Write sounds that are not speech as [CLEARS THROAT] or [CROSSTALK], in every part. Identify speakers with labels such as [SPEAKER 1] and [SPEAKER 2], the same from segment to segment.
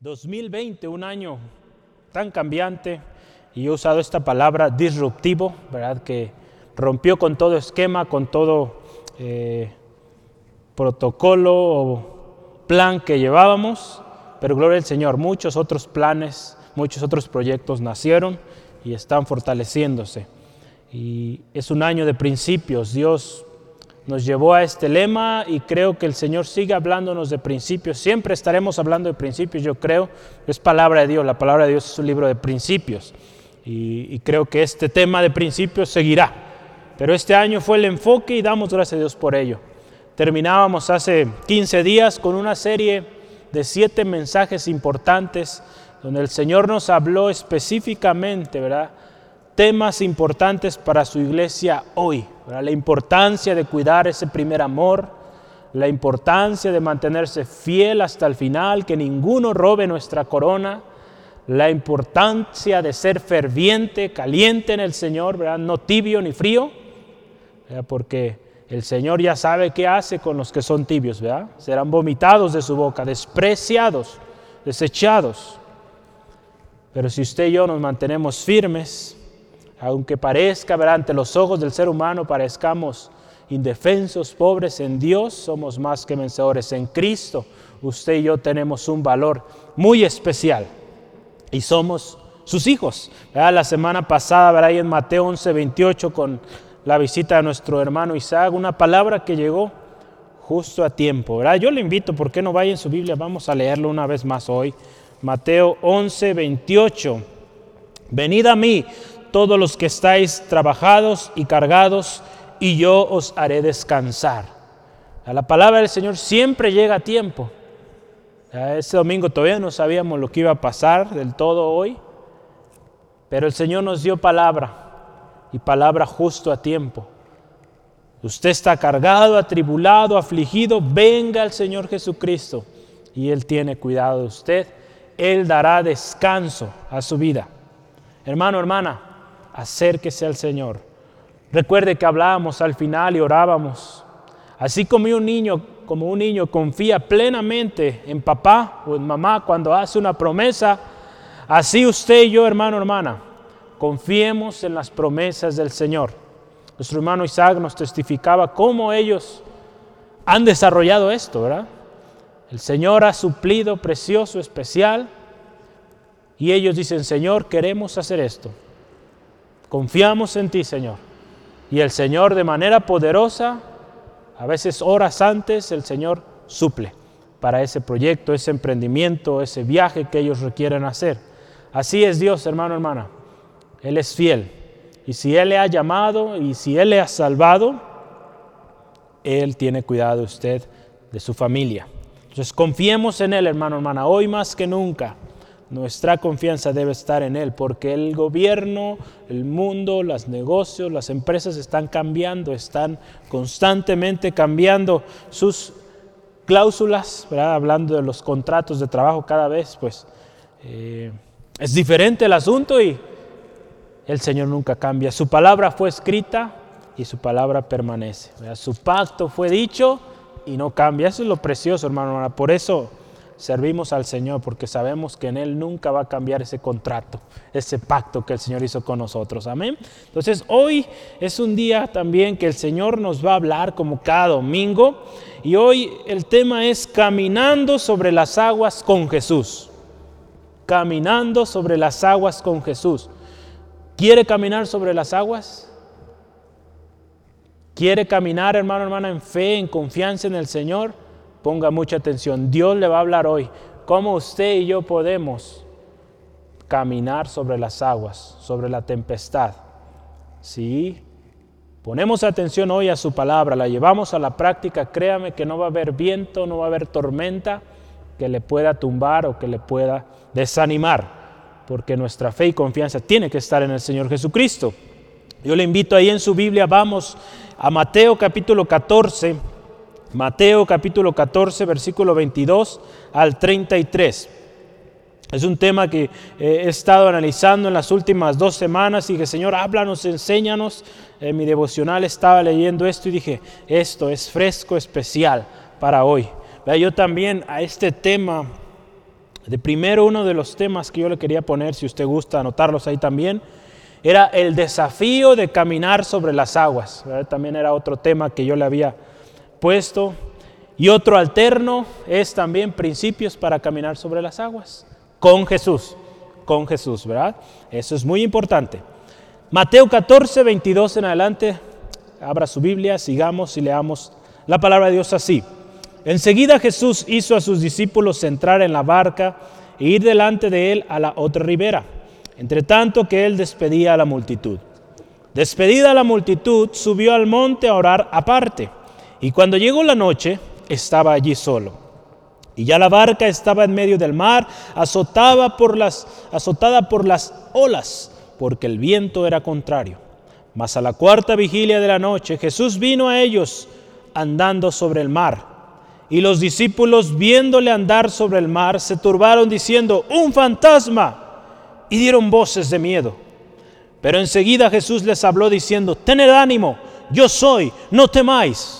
[SPEAKER 1] 2020, un año tan cambiante, y he usado esta palabra disruptivo, ¿verdad? Que rompió con todo esquema, con todo eh, protocolo o plan que llevábamos, pero gloria al Señor, muchos otros planes, muchos otros proyectos nacieron y están fortaleciéndose. Y es un año de principios, Dios nos llevó a este lema y creo que el Señor sigue hablándonos de principios. Siempre estaremos hablando de principios, yo creo. Es palabra de Dios, la palabra de Dios es un libro de principios. Y, creo que este tema de principios seguirá. Pero este año fue el enfoque y damos gracias a Dios por ello. Terminábamos hace 15 días con una serie de siete mensajes importantes donde el Señor nos habló específicamente, ¿verdad? Temas importantes para su iglesia hoy. La importancia de cuidar ese primer amor, la importancia de mantenerse fiel hasta el final, que ninguno robe nuestra corona, la importancia de ser ferviente, caliente en el Señor, ¿verdad? no tibio ni frío, porque el Señor ya sabe qué hace con los que son tibios, ¿verdad? serán vomitados de su boca, despreciados, desechados. Pero si usted y yo nos mantenemos firmes, aunque parezca, ante los ojos del ser humano parezcamos indefensos, pobres en Dios, somos más que vencedores en Cristo. Usted y yo tenemos un valor muy especial y somos sus hijos. La semana pasada, ver ahí en Mateo 11, 28, con la visita de nuestro hermano Isaac, una palabra que llegó justo a tiempo. ¿verdad? Yo le invito, ¿por qué no vaya en su Biblia? Vamos a leerlo una vez más hoy. Mateo 11, 28. Venid a mí todos los que estáis trabajados y cargados, y yo os haré descansar. La palabra del Señor siempre llega a tiempo. Este domingo todavía no sabíamos lo que iba a pasar del todo hoy, pero el Señor nos dio palabra y palabra justo a tiempo. Usted está cargado, atribulado, afligido, venga al Señor Jesucristo y Él tiene cuidado de usted. Él dará descanso a su vida. Hermano, hermana, acérquese al Señor. Recuerde que hablábamos al final y orábamos. Así como un niño, como un niño confía plenamente en papá o en mamá cuando hace una promesa, así usted y yo, hermano, hermana, confiemos en las promesas del Señor. Nuestro hermano Isaac nos testificaba cómo ellos han desarrollado esto, ¿verdad? El Señor ha suplido precioso, especial, y ellos dicen, Señor, queremos hacer esto. Confiamos en ti, Señor. Y el Señor de manera poderosa, a veces horas antes, el Señor suple para ese proyecto, ese emprendimiento, ese viaje que ellos requieren hacer. Así es Dios, hermano, hermana. Él es fiel. Y si Él le ha llamado y si Él le ha salvado, Él tiene cuidado de usted, de su familia. Entonces confiemos en Él, hermano, hermana, hoy más que nunca. Nuestra confianza debe estar en Él, porque el gobierno, el mundo, los negocios, las empresas están cambiando, están constantemente cambiando sus cláusulas, hablando de los contratos de trabajo cada vez, pues eh, es diferente el asunto y el Señor nunca cambia. Su palabra fue escrita y su palabra permanece. Su pacto fue dicho y no cambia. Eso es lo precioso, hermano. Por eso servimos al Señor porque sabemos que en Él nunca va a cambiar ese contrato, ese pacto que el Señor hizo con nosotros. Amén. Entonces hoy es un día también que el Señor nos va a hablar como cada domingo y hoy el tema es caminando sobre las aguas con Jesús. Caminando sobre las aguas con Jesús. ¿Quiere caminar sobre las aguas? ¿Quiere caminar, hermano, hermana, en fe, en confianza en el Señor? Ponga mucha atención. Dios le va a hablar hoy. ¿Cómo usted y yo podemos caminar sobre las aguas, sobre la tempestad? Si ponemos atención hoy a su palabra, la llevamos a la práctica, créame que no va a haber viento, no va a haber tormenta que le pueda tumbar o que le pueda desanimar, porque nuestra fe y confianza tiene que estar en el Señor Jesucristo. Yo le invito ahí en su Biblia, vamos a Mateo capítulo 14 Mateo capítulo 14, versículo 22 al 33. Es un tema que eh, he estado analizando en las últimas dos semanas y que Señor, háblanos, enséñanos. En mi devocional estaba leyendo esto y dije, esto es fresco, especial para hoy. Yo también a este tema De primero uno de los temas que yo le quería poner, si usted gusta anotarlos ahí también, era el desafío de caminar sobre las aguas. También era otro tema que yo le había puesto. Y otro alterno es también principios para caminar sobre las aguas. Con Jesús, con Jesús, ¿verdad? Eso es muy importante. Mateo 14, 22 en adelante, abra su Biblia, sigamos y leamos la palabra de Dios así. Enseguida Jesús hizo a sus discípulos entrar en la barca e ir delante de él a la otra ribera, entre tanto que él despedía a la multitud. Despedida la multitud, subió al monte a orar aparte, y cuando llegó la noche, estaba allí solo. Y ya la barca estaba en medio del mar, azotada por las, azotada por las olas, porque el viento era contrario. Mas a la cuarta vigilia de la noche Jesús vino a ellos andando sobre el mar. Y los discípulos, viéndole andar sobre el mar, se turbaron diciendo, un fantasma, y dieron voces de miedo. Pero enseguida Jesús les habló diciendo, tened ánimo, yo soy, no temáis.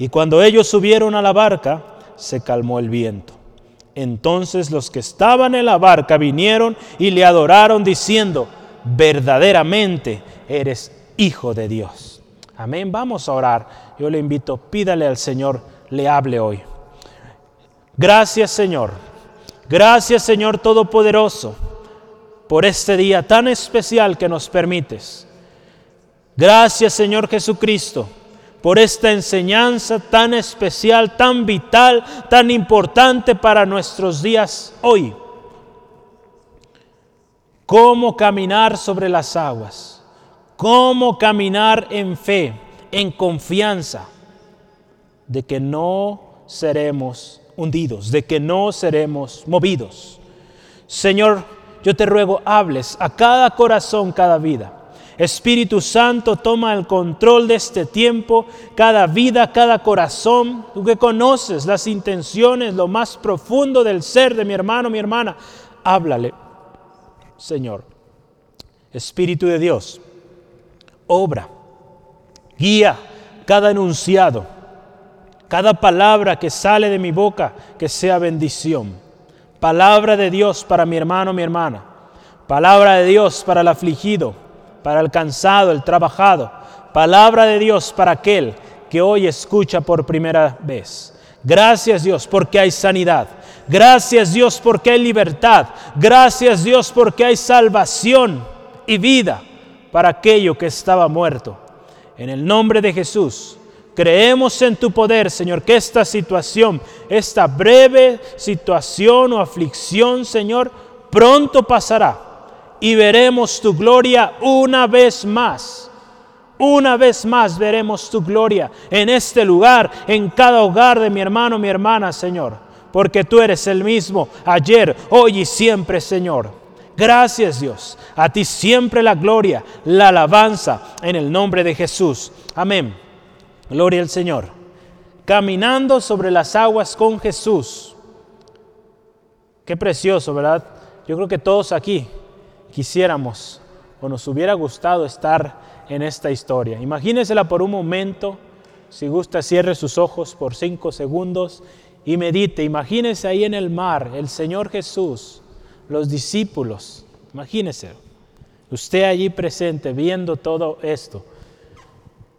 [SPEAKER 1] Y cuando ellos subieron a la barca, se calmó el viento. Entonces los que estaban en la barca vinieron y le adoraron diciendo, verdaderamente eres hijo de Dios. Amén. Vamos a orar yo le invito, pídale al Señor, le hable hoy. Gracias Señor, gracias Señor Todopoderoso por este día tan especial que nos permites. Gracias Señor Jesucristo por esta enseñanza tan especial, tan vital, tan importante para nuestros días hoy. Cómo caminar sobre las aguas, cómo caminar en fe en confianza de que no seremos hundidos, de que no seremos movidos. Señor, yo te ruego, hables a cada corazón, cada vida. Espíritu Santo, toma el control de este tiempo, cada vida, cada corazón. Tú que conoces las intenciones, lo más profundo del ser de mi hermano, mi hermana, háblale, Señor. Espíritu de Dios, obra Guía cada enunciado, cada palabra que sale de mi boca, que sea bendición. Palabra de Dios para mi hermano, mi hermana. Palabra de Dios para el afligido, para el cansado, el trabajado. Palabra de Dios para aquel que hoy escucha por primera vez. Gracias Dios porque hay sanidad. Gracias Dios porque hay libertad. Gracias Dios porque hay salvación y vida para aquello que estaba muerto. En el nombre de Jesús, creemos en tu poder, Señor, que esta situación, esta breve situación o aflicción, Señor, pronto pasará y veremos tu gloria una vez más. Una vez más veremos tu gloria en este lugar, en cada hogar de mi hermano, mi hermana, Señor, porque tú eres el mismo ayer, hoy y siempre, Señor. Gracias Dios. A ti siempre la gloria, la alabanza en el nombre de Jesús. Amén. Gloria al Señor. Caminando sobre las aguas con Jesús. Qué precioso, ¿verdad? Yo creo que todos aquí quisiéramos o nos hubiera gustado estar en esta historia. Imagínesela por un momento. Si gusta, cierre sus ojos por cinco segundos y medite. Imagínese ahí en el mar el Señor Jesús los discípulos. Imagínese, usted allí presente viendo todo esto.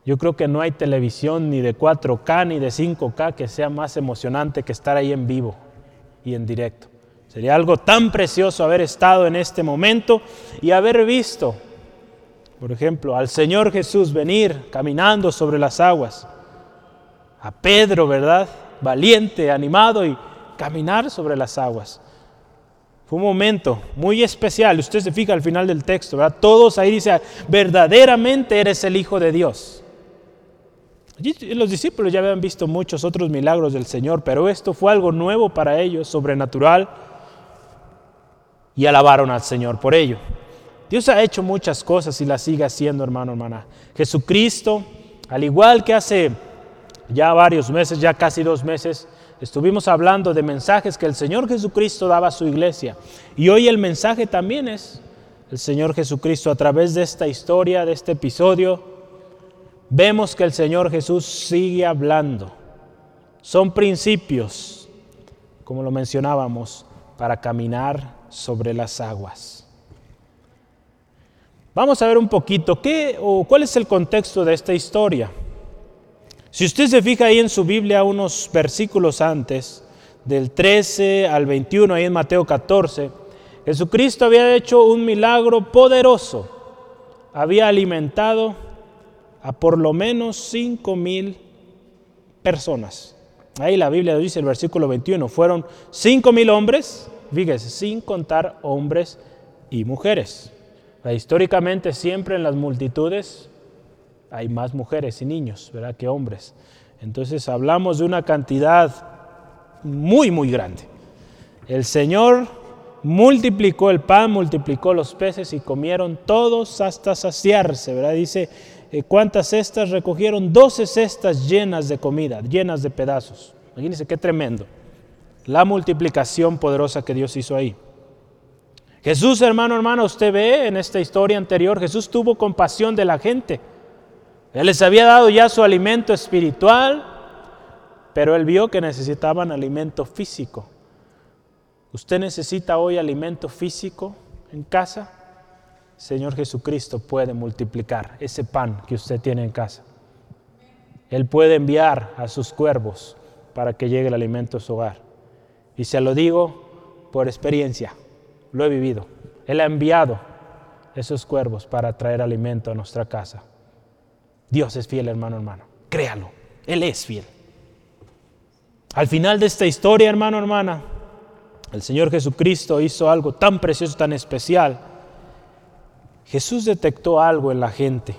[SPEAKER 1] Yo creo que no hay televisión ni de 4K ni de 5K que sea más emocionante que estar ahí en vivo y en directo. Sería algo tan precioso haber estado en este momento y haber visto, por ejemplo, al Señor Jesús venir caminando sobre las aguas. A Pedro, ¿verdad? Valiente, animado y caminar sobre las aguas. Fue un momento muy especial. Usted se fija al final del texto, ¿verdad? Todos ahí dicen, verdaderamente eres el Hijo de Dios. los discípulos ya habían visto muchos otros milagros del Señor, pero esto fue algo nuevo para ellos, sobrenatural. Y alabaron al Señor por ello. Dios ha hecho muchas cosas y las sigue haciendo, hermano, hermana. Jesucristo, al igual que hace ya varios meses, ya casi dos meses, estuvimos hablando de mensajes que el Señor Jesucristo daba a su iglesia. Y hoy el mensaje también es el Señor Jesucristo a través de esta historia, de este episodio. Vemos que el Señor Jesús sigue hablando. Son principios, como lo mencionábamos, para caminar sobre las aguas. Vamos a ver un poquito qué o cuál es el contexto de esta historia. Si usted se fija ahí en su Biblia unos versículos antes, del 13 al 21, ahí en Mateo 14, Jesucristo había hecho un milagro poderoso. Había alimentado a por lo menos 5 mil personas. Ahí la Biblia dice el versículo 21, fueron 5 mil hombres, fíjese, sin contar hombres y mujeres. Históricamente siempre en las multitudes hay más mujeres y niños, ¿verdad? Que hombres. Entonces hablamos de una cantidad muy, muy grande. El Señor multiplicó el pan, multiplicó los peces y comieron todos hasta saciarse, ¿verdad? Dice, eh, ¿cuántas cestas recogieron? Doce cestas llenas de comida, llenas de pedazos. Imagínense qué tremendo. La multiplicación poderosa que Dios hizo ahí. Jesús, hermano, hermano, usted ve en esta historia anterior, Jesús tuvo compasión de la gente. Él les había dado ya su alimento espiritual, pero él vio que necesitaban alimento físico. ¿Usted necesita hoy alimento físico en casa? Señor Jesucristo puede multiplicar ese pan que usted tiene en casa. Él puede enviar a sus cuervos para que llegue el alimento a su hogar. Y se lo digo por experiencia, lo he vivido. Él ha enviado esos cuervos para traer alimento a nuestra casa. Dios es fiel, hermano, hermano. Créalo, Él es fiel. Al final de esta historia, hermano, hermana, el Señor Jesucristo hizo algo tan precioso, tan especial. Jesús detectó algo en la gente.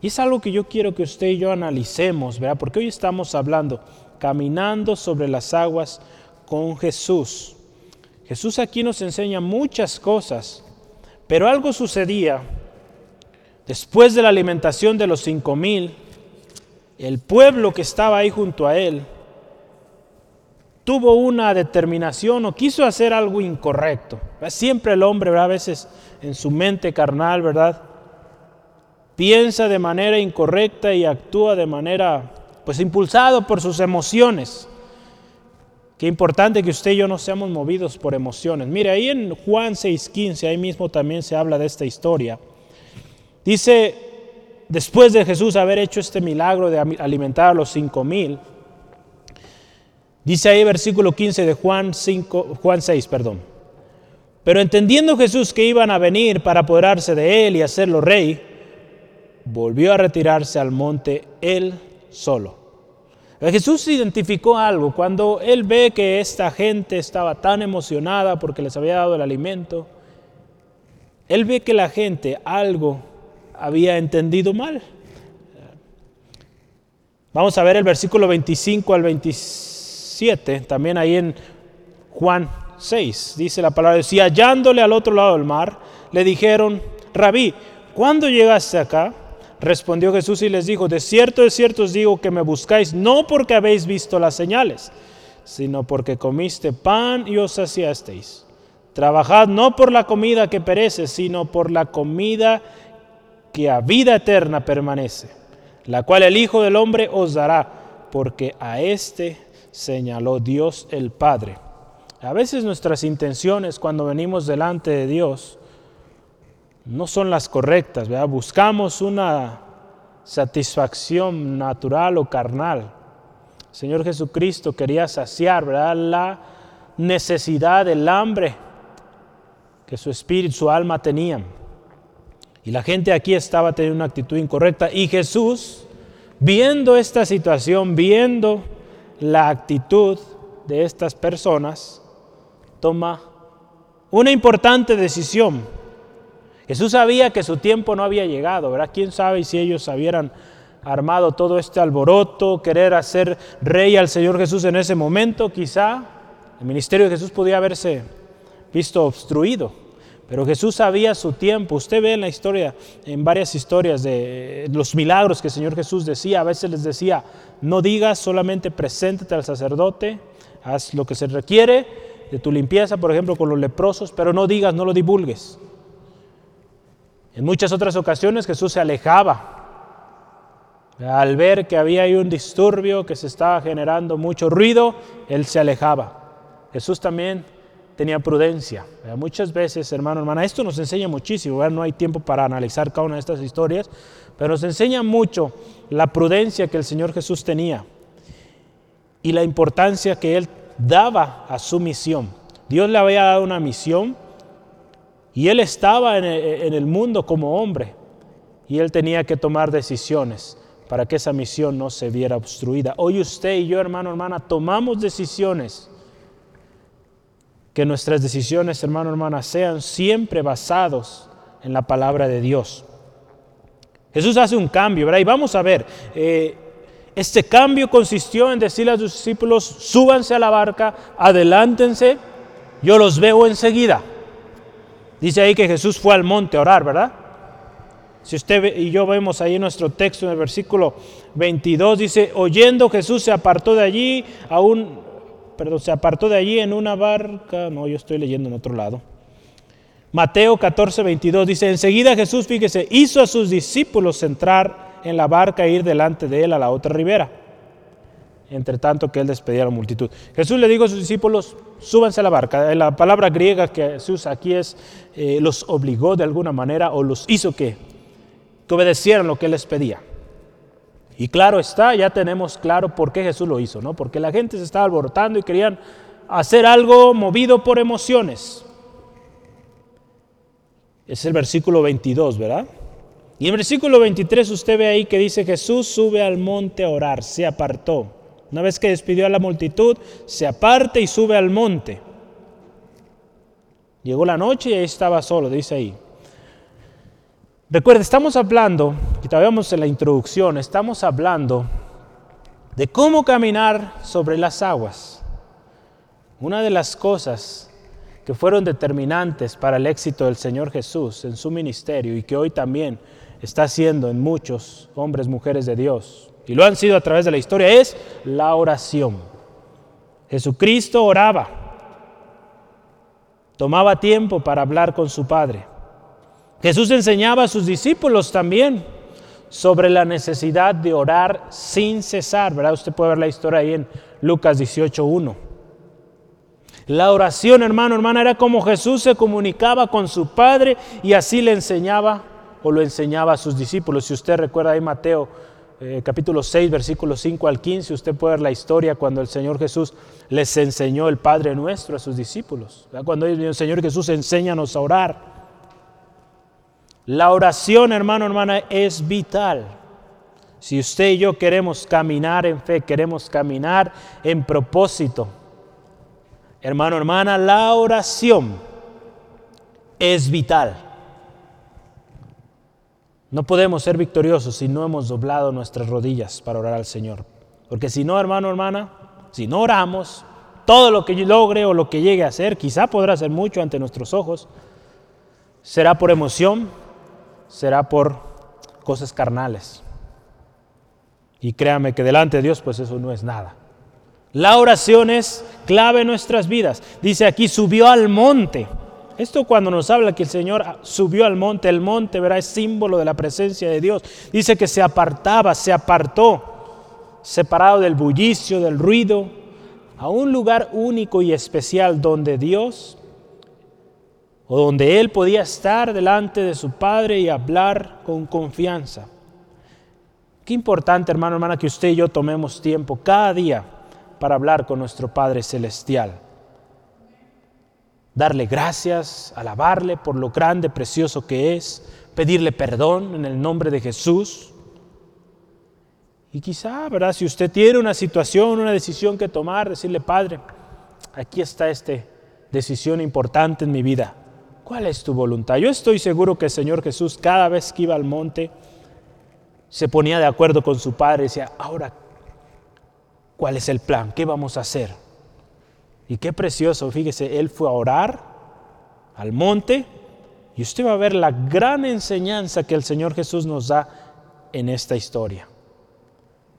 [SPEAKER 1] Y es algo que yo quiero que usted y yo analicemos, ¿verdad? Porque hoy estamos hablando, caminando sobre las aguas con Jesús. Jesús aquí nos enseña muchas cosas, pero algo sucedía Después de la alimentación de los cinco mil, el pueblo que estaba ahí junto a él tuvo una determinación o quiso hacer algo incorrecto. Siempre el hombre, a veces en su mente carnal, ¿verdad? Piensa de manera incorrecta y actúa de manera, pues impulsado por sus emociones. Qué importante que usted y yo no seamos movidos por emociones. Mire, ahí en Juan 6:15, ahí mismo también se habla de esta historia. Dice, después de Jesús haber hecho este milagro de alimentar a los cinco mil, dice ahí versículo 15 de Juan, 5, Juan 6, perdón. Pero entendiendo Jesús que iban a venir para apoderarse de él y hacerlo rey, volvió a retirarse al monte él solo. Jesús identificó algo cuando él ve que esta gente estaba tan emocionada porque les había dado el alimento. Él ve que la gente algo había entendido mal. Vamos a ver el versículo 25 al 27, también ahí en Juan 6, dice la palabra, si hallándole al otro lado del mar, le dijeron, rabí, ¿cuándo llegaste acá? Respondió Jesús y les dijo, de cierto, de cierto os digo que me buscáis no porque habéis visto las señales, sino porque comiste pan y os saciasteis. Trabajad no por la comida que perece, sino por la comida que a vida eterna permanece, la cual el Hijo del Hombre os dará, porque a éste señaló Dios el Padre. A veces nuestras intenciones cuando venimos delante de Dios no son las correctas, ¿verdad? buscamos una satisfacción natural o carnal. Señor Jesucristo quería saciar la necesidad, el hambre que su espíritu, su alma tenían. Y la gente aquí estaba teniendo una actitud incorrecta. Y Jesús, viendo esta situación, viendo la actitud de estas personas, toma una importante decisión. Jesús sabía que su tiempo no había llegado, ¿verdad? ¿Quién sabe si ellos hubieran armado todo este alboroto, querer hacer rey al Señor Jesús en ese momento? Quizá el ministerio de Jesús podía haberse visto obstruido. Pero Jesús sabía su tiempo. Usted ve en la historia, en varias historias de los milagros que el Señor Jesús decía. A veces les decía, no digas, solamente preséntate al sacerdote, haz lo que se requiere de tu limpieza, por ejemplo, con los leprosos, pero no digas, no lo divulgues. En muchas otras ocasiones Jesús se alejaba. Al ver que había ahí un disturbio, que se estaba generando mucho ruido, Él se alejaba. Jesús también tenía prudencia. Muchas veces, hermano, hermana, esto nos enseña muchísimo. No hay tiempo para analizar cada una de estas historias, pero nos enseña mucho la prudencia que el Señor Jesús tenía y la importancia que Él daba a su misión. Dios le había dado una misión y él estaba en el, mundo como hombre y él tenía que tomar decisiones para que esa misión no se viera obstruida. Hoy usted y yo, hermano, hermana, tomamos decisiones. Que nuestras decisiones, hermano, hermana, sean siempre basados en la palabra de Dios. Jesús hace un cambio, ¿verdad? Y vamos a ver, eh, este cambio consistió en decirle a sus discípulos, súbanse a la barca, adelántense, yo los veo enseguida. Dice ahí que Jesús fue al monte a orar, ¿verdad? Si usted y yo vemos ahí nuestro texto, en el versículo 22, dice, oyendo Jesús se apartó de allí, aún, perdón, se apartó de allí en una barca, no, yo estoy leyendo en otro lado. Mateo 14, 22 dice, enseguida Jesús, fíjese, hizo a sus discípulos entrar en la barca e ir delante de él a la otra ribera entre tanto que él despedía a la multitud. Jesús le dijo a sus discípulos, súbanse a la barca. La palabra griega que Jesús aquí es, eh, los obligó de alguna manera o los hizo que, obedecieran lo que les pedía. Y claro está, ya tenemos claro por qué Jesús lo hizo, ¿no? Porque la gente se estaba alborotando y querían hacer algo movido por emociones. Es el versículo 22, ¿verdad? Y en el versículo 23 usted ve ahí que dice Jesús sube al monte a orar, se apartó. Una vez que despidió a la multitud, se aparta y sube al monte. Llegó la noche y ahí estaba solo, dice ahí. Recuerde, estamos hablando, todavía vamos en la introducción, estamos hablando de cómo caminar sobre las aguas. Una de las cosas que fueron determinantes para el éxito del Señor Jesús en su ministerio y que hoy también está haciendo en muchos hombres, mujeres de Dios, y lo han sido a través de la historia, es la oración. Jesucristo oraba, tomaba tiempo para hablar con su Padre. Jesús enseñaba a sus discípulos también sobre la necesidad de orar sin cesar, ¿verdad? Usted puede ver la historia ahí en Lucas 18.1. La oración, hermano, hermana, era como Jesús se comunicaba con su Padre y así le enseñaba o lo enseñaba a sus discípulos. Si usted recuerda ahí Mateo eh, capítulo 6, versículos 5 al 15, usted puede ver la historia cuando el Señor Jesús les enseñó el Padre nuestro a sus discípulos. Cuando el Señor Jesús enséñanos a orar. La oración, hermano, hermana, es vital. Si usted y yo queremos caminar en fe, queremos caminar en propósito, hermano, hermana, la oración es vital. No podemos ser victoriosos si no hemos doblado nuestras rodillas para orar al Señor. Porque si no, hermano, hermana, si no oramos, todo lo que logre o lo que llegue a hacer, quizá podrá ser mucho ante nuestros ojos, será por emoción, será por cosas carnales. Y créame que delante de Dios, pues eso no es nada. La oración es clave en nuestras vidas. Dice aquí, subió al monte. Esto cuando nos habla que el Señor subió al monte, el monte, verá, es símbolo de la presencia de Dios. Dice que se apartaba, se apartó, separado del bullicio, del ruido, a un lugar único y especial donde Dios o donde Él podía estar delante de su Padre y hablar con confianza. Qué importante, hermano, hermana, que usted y yo tomemos tiempo cada día para hablar con nuestro Padre Celestial darle gracias, alabarle por lo grande, precioso que es, pedirle perdón en el nombre de Jesús. Y quizá, ¿verdad? Si usted tiene una situación, una decisión que tomar, decirle, Padre, aquí está esta decisión importante en mi vida. ¿Cuál es tu voluntad? Yo estoy seguro que el Señor Jesús cada vez que iba al monte se ponía de acuerdo con su Padre y decía, ahora, ¿cuál es el plan? ¿Qué vamos a hacer? Y qué precioso, fíjese, él fue a orar al monte y usted va a ver la gran enseñanza que el Señor Jesús nos da en esta historia.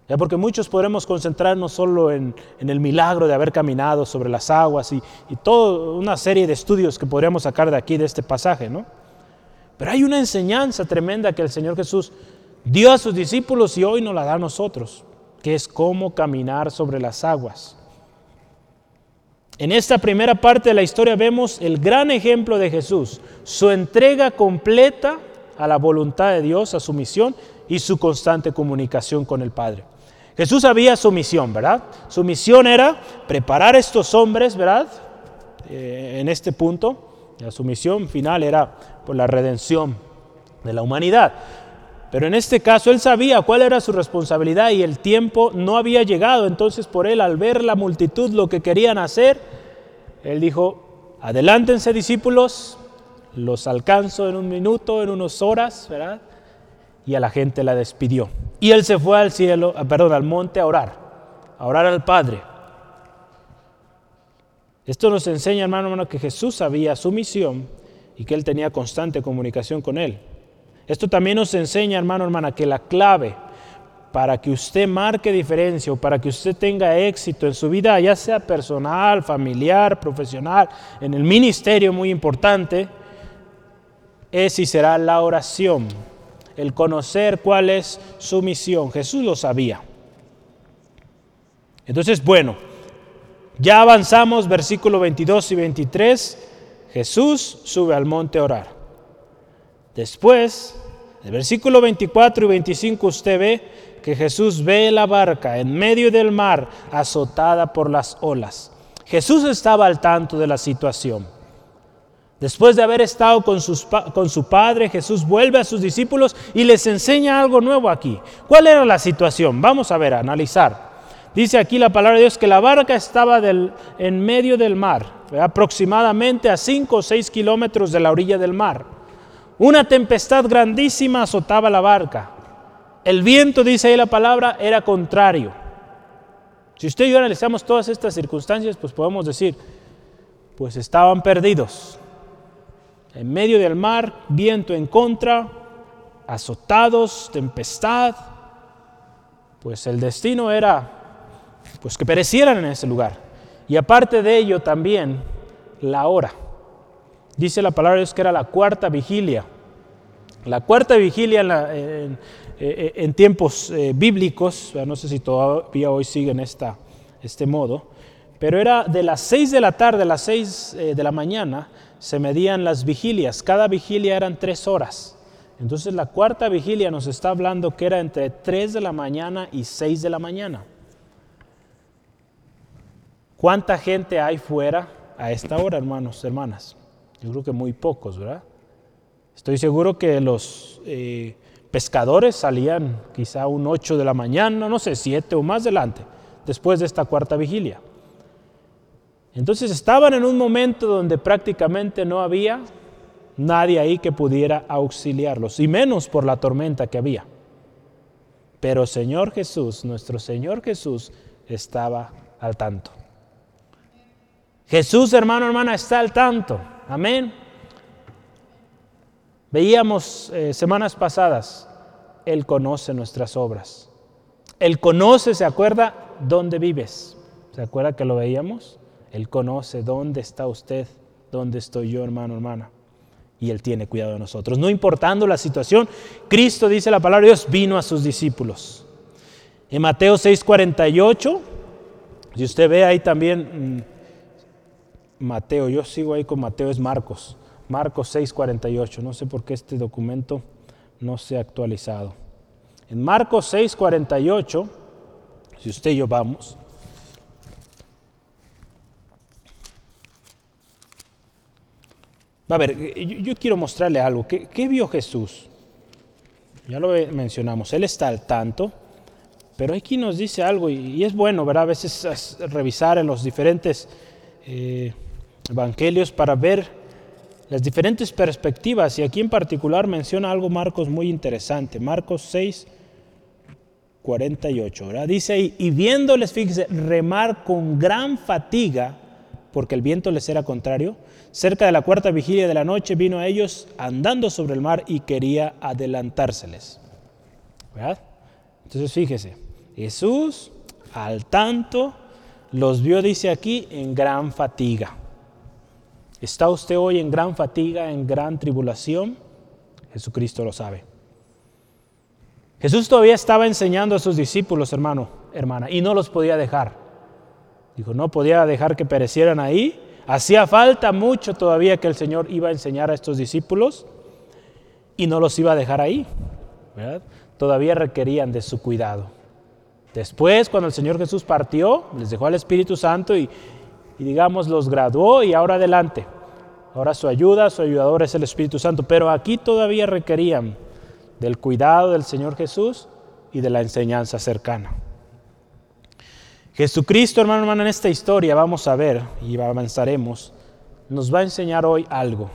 [SPEAKER 1] Ya porque muchos podremos concentrarnos solo en, el milagro de haber caminado sobre las aguas y, toda una serie de estudios que podríamos sacar de aquí, de este pasaje, ¿no? Pero hay una enseñanza tremenda que el Señor Jesús dio a sus discípulos y hoy nos la da a nosotros, que es cómo caminar sobre las aguas. En esta primera parte de la historia vemos el gran ejemplo de Jesús, su entrega completa a la voluntad de Dios, a su misión y su constante comunicación con el Padre. Jesús sabía su misión, ¿verdad? Su misión era preparar a estos hombres, ¿verdad? Eh, en este punto, su misión final era por la redención de la humanidad. Pero en este caso él sabía cuál era su responsabilidad y el tiempo no había llegado. Entonces por él, al ver la multitud lo que querían hacer, él dijo, adelántense discípulos, los alcanzo en un minuto, en unas horas, ¿verdad? Y a la gente la despidió. Y él se fue al cielo, ah, perdón, al monte a orar, a orar al Padre. Esto nos enseña, hermano, hermano, que Jesús sabía su misión y que él tenía constante comunicación con él. Esto también nos enseña, hermano, hermana, que la clave para que usted marque diferencia o para que usted tenga éxito en su vida, ya sea personal, familiar, profesional, en el ministerio muy importante, es y será la oración, el conocer cuál es su misión. Jesús lo sabía. Entonces, bueno, ya avanzamos, versículo 22 y 23, Jesús sube al monte a orar. Después, el versículo 24 y 25 usted ve que Jesús ve la barca en medio del mar azotada por las olas. Jesús estaba al tanto de la situación. Después de haber estado con, con, su padre, Jesús vuelve a sus discípulos y les enseña algo nuevo aquí. ¿Cuál era la situación? Vamos a ver, analizar. Dice aquí la palabra de Dios que la barca estaba en medio del mar, aproximadamente a 5 o 6 kilómetros de la orilla del mar. Una tempestad grandísima azotaba la barca. El viento, dice ahí la palabra, era contrario. Si usted y yo analizamos todas estas circunstancias, pues podemos decir, pues estaban perdidos. En medio del mar, viento en contra, azotados, tempestad. Pues el destino era pues que perecieran en ese lugar. Y aparte de ello también la hora. Dice la palabra de Dios que era la cuarta vigilia. La cuarta vigilia en, tiempos eh, bíblicos, no sé si todavía hoy siguen esta, este modo, pero era de las seis de la tarde a las seis eh, de la mañana se medían las vigilias. Cada vigilia eran tres horas. Entonces la cuarta vigilia nos está hablando que era entre tres de la mañana y seis de la mañana. ¿Cuánta gente hay fuera a esta hora, hermanos, hermanas? Yo creo que muy pocos, ¿verdad? Estoy seguro que los eh, pescadores salían quizá un 8 de la mañana, no sé, 7 o más adelante, después de esta cuarta vigilia. Entonces estaban en un momento donde prácticamente no había nadie ahí que pudiera auxiliarlos, y menos por la tormenta que había. Pero Señor Jesús, nuestro Señor Jesús, estaba al tanto. Jesús, hermano, hermana, está al tanto. Amén. Veíamos eh, semanas pasadas, Él conoce nuestras obras. Él conoce, ¿se acuerda dónde vives? ¿Se acuerda que lo veíamos? Él conoce dónde está usted, dónde estoy yo, hermano, hermana. Y Él tiene cuidado de nosotros. No importando la situación, Cristo, dice la palabra de Dios, vino a sus discípulos. En Mateo 6:48, si usted ve ahí también mm, Mateo, yo sigo ahí con Mateo, es Marcos, Marcos 6:48, no sé por qué este documento no se ha actualizado. En Marcos 6:48, si usted y yo vamos, a ver, yo, quiero mostrarle algo. ¿Qué, ¿Qué, vio Jesús? Ya lo mencionamos, Él está al tanto, pero aquí nos dice algo y, es bueno, ¿verdad? A veces revisar en los diferentes eh, evangelios para ver las diferentes perspectivas y aquí en particular menciona algo Marcos muy interesante, Marcos 6, 48, Dice ahí, y viéndoles, fíjese, remar con gran fatiga, porque el viento les era contrario, cerca de la cuarta vigilia de la noche vino a ellos andando sobre el mar y quería adelantárseles. ¿Verdad? Entonces fíjese, Jesús al tanto los vio, dice aquí, en gran fatiga. ¿Está usted hoy en gran fatiga, en gran tribulación? Jesucristo lo sabe. Jesús todavía estaba enseñando a sus discípulos, hermano, hermana, y no los podía dejar. Dijo, no podía dejar que perecieran ahí. Hacía falta mucho todavía que el Señor iba a enseñar a estos discípulos y no los iba a dejar ahí. Todavía requerían de su cuidado. Después, cuando el Señor Jesús partió, les dejó al Espíritu Santo y, y digamos, los graduó y ahora adelante. Ahora su ayuda, su ayudador es el Espíritu Santo, pero aquí todavía requerían del cuidado del Señor Jesús y de la enseñanza cercana. Jesucristo, hermano, hermano, en esta historia vamos a ver y avanzaremos, nos va a enseñar hoy algo.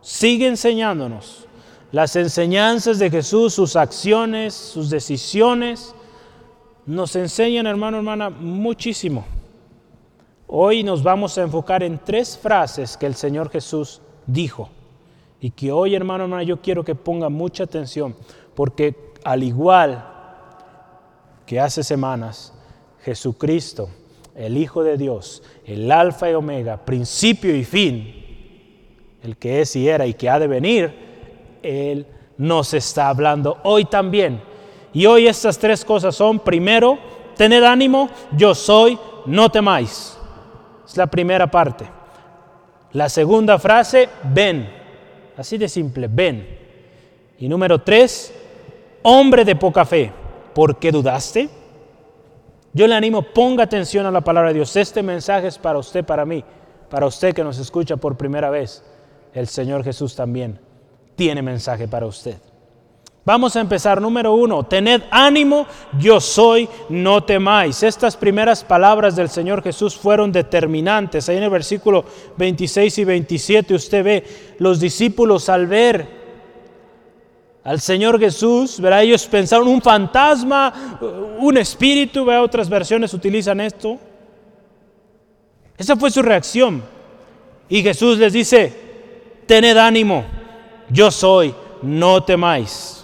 [SPEAKER 1] Sigue enseñándonos las enseñanzas de Jesús, sus acciones, sus decisiones, nos enseñan, hermano, hermana, muchísimo. Hoy nos vamos a enfocar en tres frases que el Señor Jesús dijo y que hoy, hermano, hermana, yo quiero que ponga mucha atención, porque al igual que hace semanas, Jesucristo, el Hijo de Dios, el Alfa y Omega, principio y fin, el que es y era y que ha de venir, Él nos está hablando hoy también. Y hoy estas tres cosas son, primero, tened ánimo, yo soy, no temáis. Es la primera parte. La segunda frase, ven. Así de simple, ven. Y número tres, hombre de poca fe, ¿por qué dudaste? Yo le animo, ponga atención a la palabra de Dios. Este mensaje es para usted, para mí, para usted que nos escucha por primera vez. El Señor Jesús también tiene mensaje para usted. Vamos a empezar. Número uno, tened ánimo, yo soy, no temáis. Estas primeras palabras del Señor Jesús fueron determinantes. Ahí en el versículo 26 y 27 usted ve los discípulos al ver al Señor Jesús, verá, ellos pensaron un fantasma, un espíritu, verá, otras versiones utilizan esto. Esa fue su reacción. Y Jesús les dice, tened ánimo, yo soy, no temáis.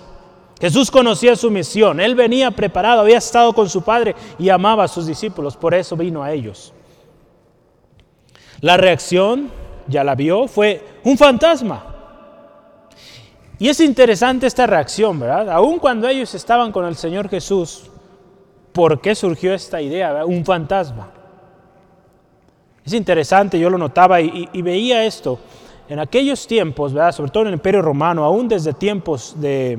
[SPEAKER 1] Jesús conocía su misión, él venía preparado, había estado con su Padre y amaba a sus discípulos, por eso vino a ellos. La reacción, ya la vio, fue un fantasma. Y es interesante esta reacción, ¿verdad? Aun cuando ellos estaban con el Señor Jesús, ¿por qué surgió esta idea? Un fantasma. Es interesante, yo lo notaba y, veía esto. En aquellos tiempos, ¿verdad? sobre todo en el Imperio Romano, aún desde tiempos de,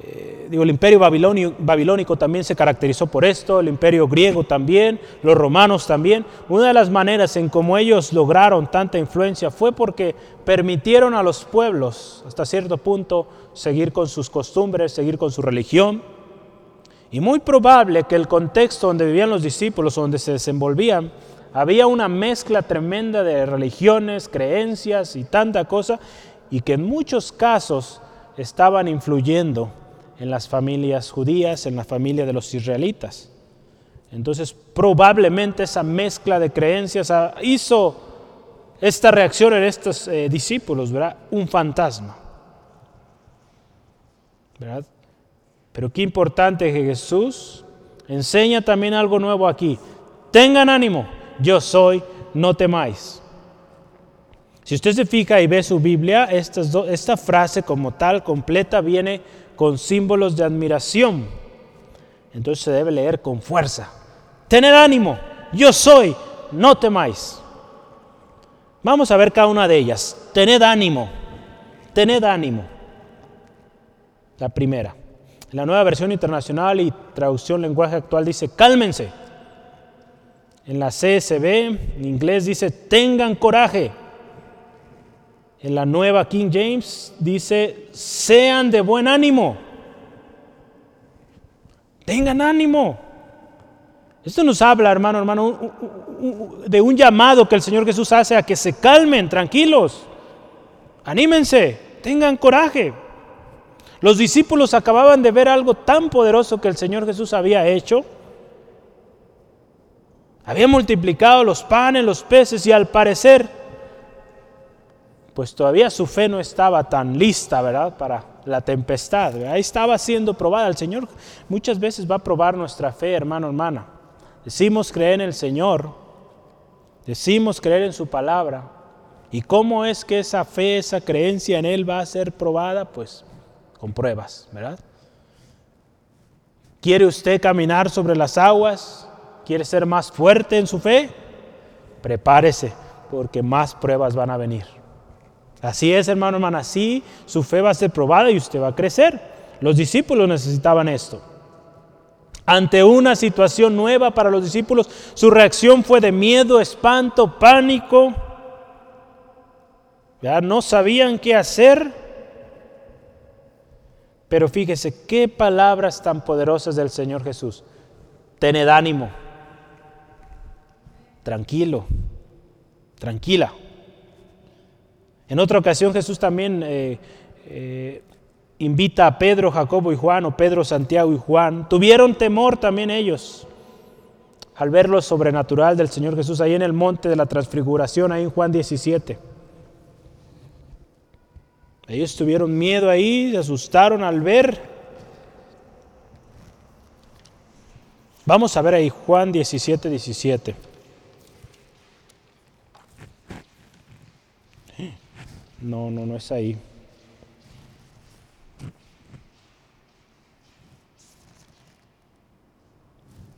[SPEAKER 1] eh, digo, el imperio babilónico también se caracterizó por esto, el imperio griego también, los romanos también. Una de las maneras en cómo ellos lograron tanta influencia fue porque permitieron a los pueblos, hasta cierto punto, seguir con sus costumbres, seguir con su religión. Y muy probable que el contexto donde vivían los discípulos, donde se desenvolvían, había una mezcla tremenda de religiones, creencias y tanta cosa, y que en muchos casos estaban influyendo en las familias judías, en la familia de los israelitas. Entonces, probablemente esa mezcla de creencias hizo esta reacción en estos eh, discípulos, ¿verdad? Un fantasma. ¿Verdad? Pero qué importante que Jesús enseña también algo nuevo aquí. Tengan ánimo, yo soy, no temáis. Si usted se fija y ve su Biblia, esta frase como tal completa viene con símbolos de admiración. Entonces se debe leer con fuerza. Tened ánimo, yo soy, no temáis. Vamos a ver cada una de ellas. Tened ánimo, tened ánimo. La primera. la nueva versión internacional y traducción lenguaje actual dice, cálmense. En la CSB, en inglés dice, tengan coraje. En la nueva King James dice, sean de buen ánimo. Tengan ánimo. Esto nos habla, hermano, hermano, de un llamado que el Señor Jesús hace a que se calmen, tranquilos. Anímense, tengan coraje. Los discípulos acababan de ver algo tan poderoso que el Señor Jesús había hecho. Había multiplicado los panes, los peces y al parecer, pues todavía su fe no estaba tan lista, ¿verdad? Para la tempestad. Ahí estaba siendo probada. El Señor muchas veces va a probar nuestra fe, hermano, hermana. Decimos creer en el Señor, decimos creer en su palabra. ¿Y cómo es que esa fe, esa creencia en Él va a ser probada? Pues con pruebas, ¿verdad? ¿Quiere usted caminar sobre las aguas? ¿Quiere ser más fuerte en su fe? Prepárese, porque más pruebas van a venir. Así es, hermano, hermana, así su fe va a ser probada y usted va a crecer. Los discípulos necesitaban esto. Ante una situación nueva para los discípulos, su reacción fue de miedo, espanto, pánico. Ya no sabían qué hacer. Pero fíjese qué palabras tan poderosas del Señor Jesús. Tened ánimo. Tranquilo. Tranquila. En otra ocasión Jesús también eh, eh, invita a Pedro, Jacobo y Juan, o Pedro, Santiago y Juan. Tuvieron temor también ellos al ver lo sobrenatural del Señor Jesús ahí en el monte de la transfiguración, ahí en Juan 17. Ellos tuvieron miedo ahí, se asustaron al ver. Vamos a ver ahí Juan 17, 17. No, no, no es ahí.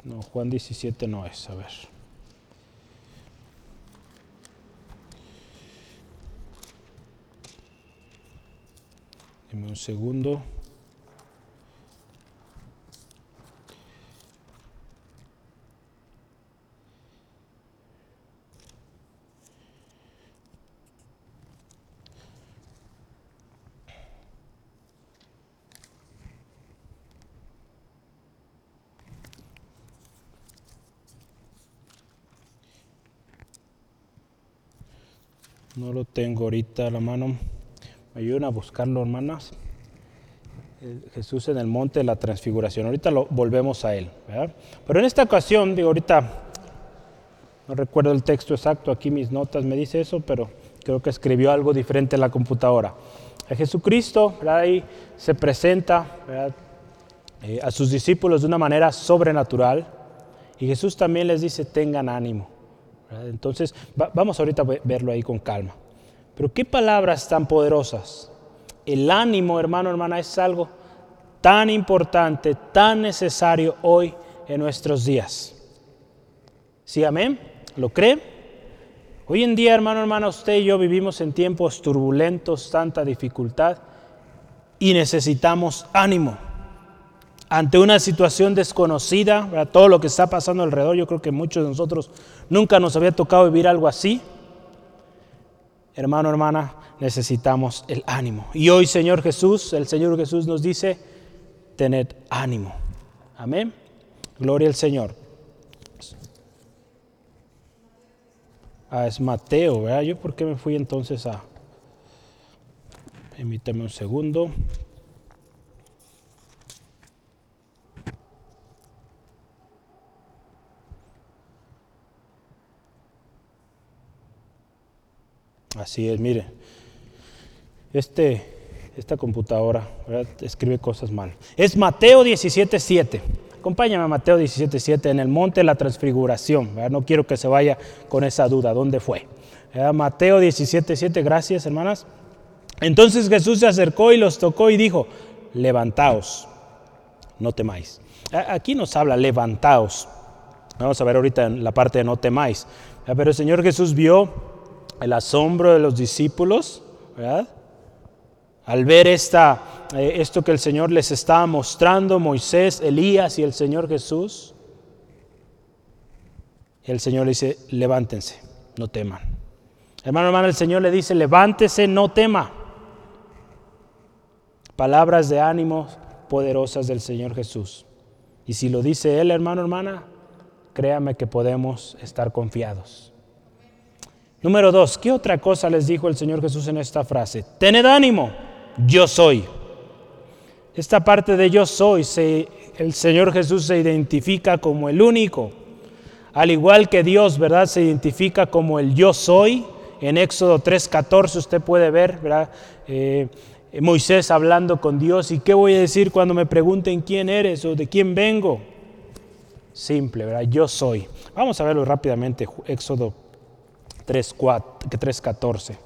[SPEAKER 1] No, Juan 17 no es, a ver. Dime un segundo. No lo tengo ahorita a la mano. Me ayudan a buscarlo, hermanas. Jesús en el monte de la transfiguración. Ahorita lo volvemos a él. Pero en esta ocasión, digo, ahorita no recuerdo el texto exacto, aquí mis notas me dice eso, pero creo que escribió algo diferente en la computadora. A Jesucristo, ahí se presenta eh, a sus discípulos de una manera sobrenatural y Jesús también les dice, tengan ánimo. Entonces, vamos ahorita a verlo ahí con calma. Pero qué palabras tan poderosas. El ánimo, hermano, hermana, es algo tan importante, tan necesario hoy en nuestros días. ¿Sí, amén? ¿Lo cree? Hoy en día, hermano, hermana, usted y yo vivimos en tiempos turbulentos, tanta dificultad, y necesitamos ánimo ante una situación desconocida, todo lo que está pasando alrededor, yo creo que muchos de nosotros nunca nos había tocado vivir algo así. Hermano, hermana, necesitamos el ánimo. Y hoy, Señor Jesús, el Señor Jesús nos dice, tened ánimo. Amén. Gloria al Señor. Ah, es Mateo, ¿verdad? ¿Yo por qué me fui entonces a... Permítame un segundo. Así es, mire. Este, esta computadora escribe cosas mal. Es Mateo 17.7. Acompáñame a Mateo 17.7 en el monte de la transfiguración. No quiero que se vaya con esa duda. ¿Dónde fue? Mateo 17.7. Gracias, hermanas. Entonces Jesús se acercó y los tocó y dijo, levantaos, no temáis. Aquí nos habla, levantaos. Vamos a ver ahorita en la parte de no temáis. Pero el Señor Jesús vio el asombro de los discípulos, ¿verdad? Al ver esta, eh, esto que el Señor les estaba mostrando, Moisés, Elías y el Señor Jesús, el Señor le dice, levántense, no teman. Hermano, hermano, el Señor le dice, levántese, no tema. Palabras de ánimo poderosas del Señor Jesús. Y si lo dice Él, hermano, hermana, créame que podemos estar confiados. Número dos, ¿qué otra cosa les dijo el Señor Jesús en esta frase? Tened ánimo, yo soy. Esta parte de yo soy, el Señor Jesús se identifica como el único, Al igual que Dios, ¿verdad? Se identifica como el yo soy. En Éxodo 3:14 usted puede ver, ¿verdad? Eh, Moisés hablando con Dios. ¿Y qué voy a decir cuando me pregunten quién eres o de quién vengo? Simple, ¿verdad? Yo soy. Vamos a verlo rápidamente. Éxodo 3:14.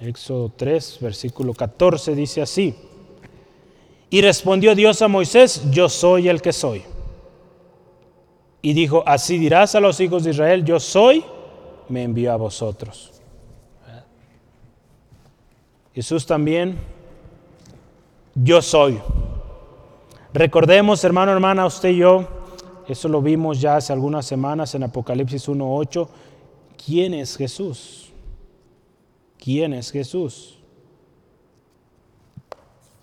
[SPEAKER 1] Éxodo 3, versículo 14 dice así. Y respondió Dios a Moisés, yo soy el que soy. Y dijo, así dirás a los hijos de Israel, yo soy, me envió a vosotros. Jesús también, yo soy. Recordemos, hermano, hermana, usted y yo, eso lo vimos ya hace algunas semanas en Apocalipsis 1.8, ¿quién es Jesús? ¿Quién es Jesús?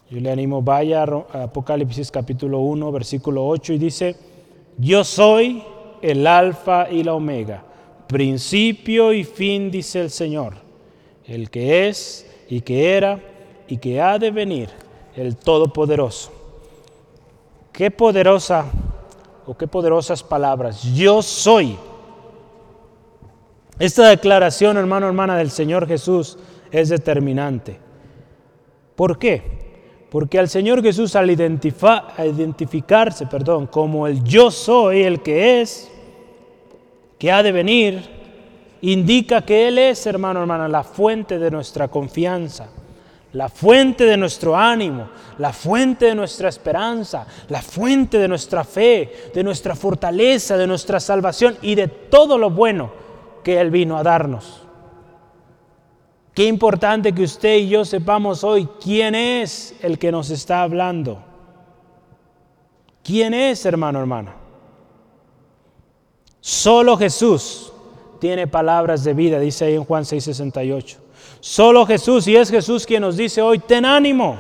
[SPEAKER 1] Yo le animo, vaya a Apocalipsis capítulo 1, versículo 8 y dice, yo soy el alfa y la omega, principio y fin, dice el Señor, el que es y que era y que ha de venir, el Todopoderoso. Qué poderosa o qué poderosas palabras. Yo soy. Esta declaración, hermano, hermana, del Señor Jesús es determinante. ¿Por qué? Porque al Señor Jesús al identificarse perdón, como el yo soy, el que es, que ha de venir, indica que Él es, hermano, hermana, la fuente de nuestra confianza, la fuente de nuestro ánimo, la fuente de nuestra esperanza, la fuente de nuestra fe, de nuestra fortaleza, de nuestra salvación y de todo lo bueno que Él vino a darnos. Qué importante que usted y yo sepamos hoy quién es el que nos está hablando. ¿Quién es, hermano, hermana? Solo Jesús tiene palabras de vida, dice ahí en Juan 6:68. Solo Jesús, y es Jesús quien nos dice hoy, ten ánimo.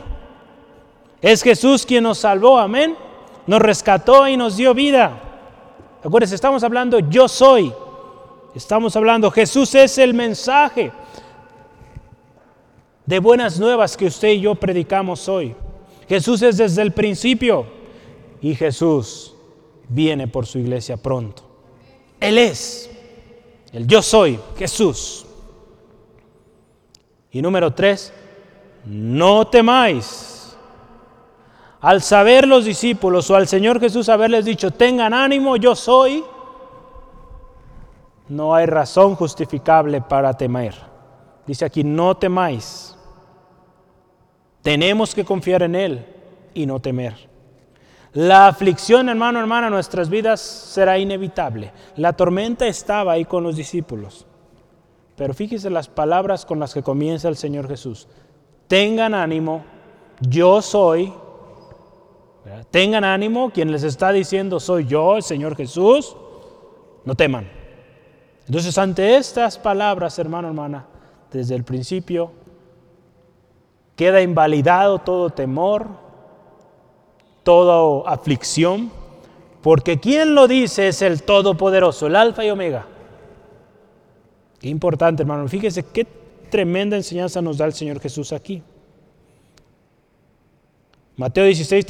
[SPEAKER 1] Es Jesús quien nos salvó, amén. Nos rescató y nos dio vida. Acuérdense, estamos hablando yo soy. Estamos hablando, Jesús es el mensaje de buenas nuevas que usted y yo predicamos hoy. Jesús es desde el principio y Jesús viene por su iglesia pronto. Él es el yo soy, Jesús. Y número tres, no temáis. Al saber los discípulos o al Señor Jesús haberles dicho, tengan ánimo, yo soy, no hay razón justificable para temer. Dice aquí, no temáis. Tenemos que confiar en Él y no temer. La aflicción, hermano, hermana, en nuestras vidas será inevitable. La tormenta estaba ahí con los discípulos. Pero fíjese las palabras con las que comienza el Señor Jesús. Tengan ánimo, yo soy. Tengan ánimo, quien les está diciendo soy yo, el Señor Jesús. No teman. Entonces, ante estas palabras, hermano, hermana, desde el principio Queda invalidado todo temor, toda aflicción, porque quien lo dice es el Todopoderoso, el Alfa y Omega. Qué importante, hermano. Fíjese qué tremenda enseñanza nos da el Señor Jesús aquí. Mateo 16,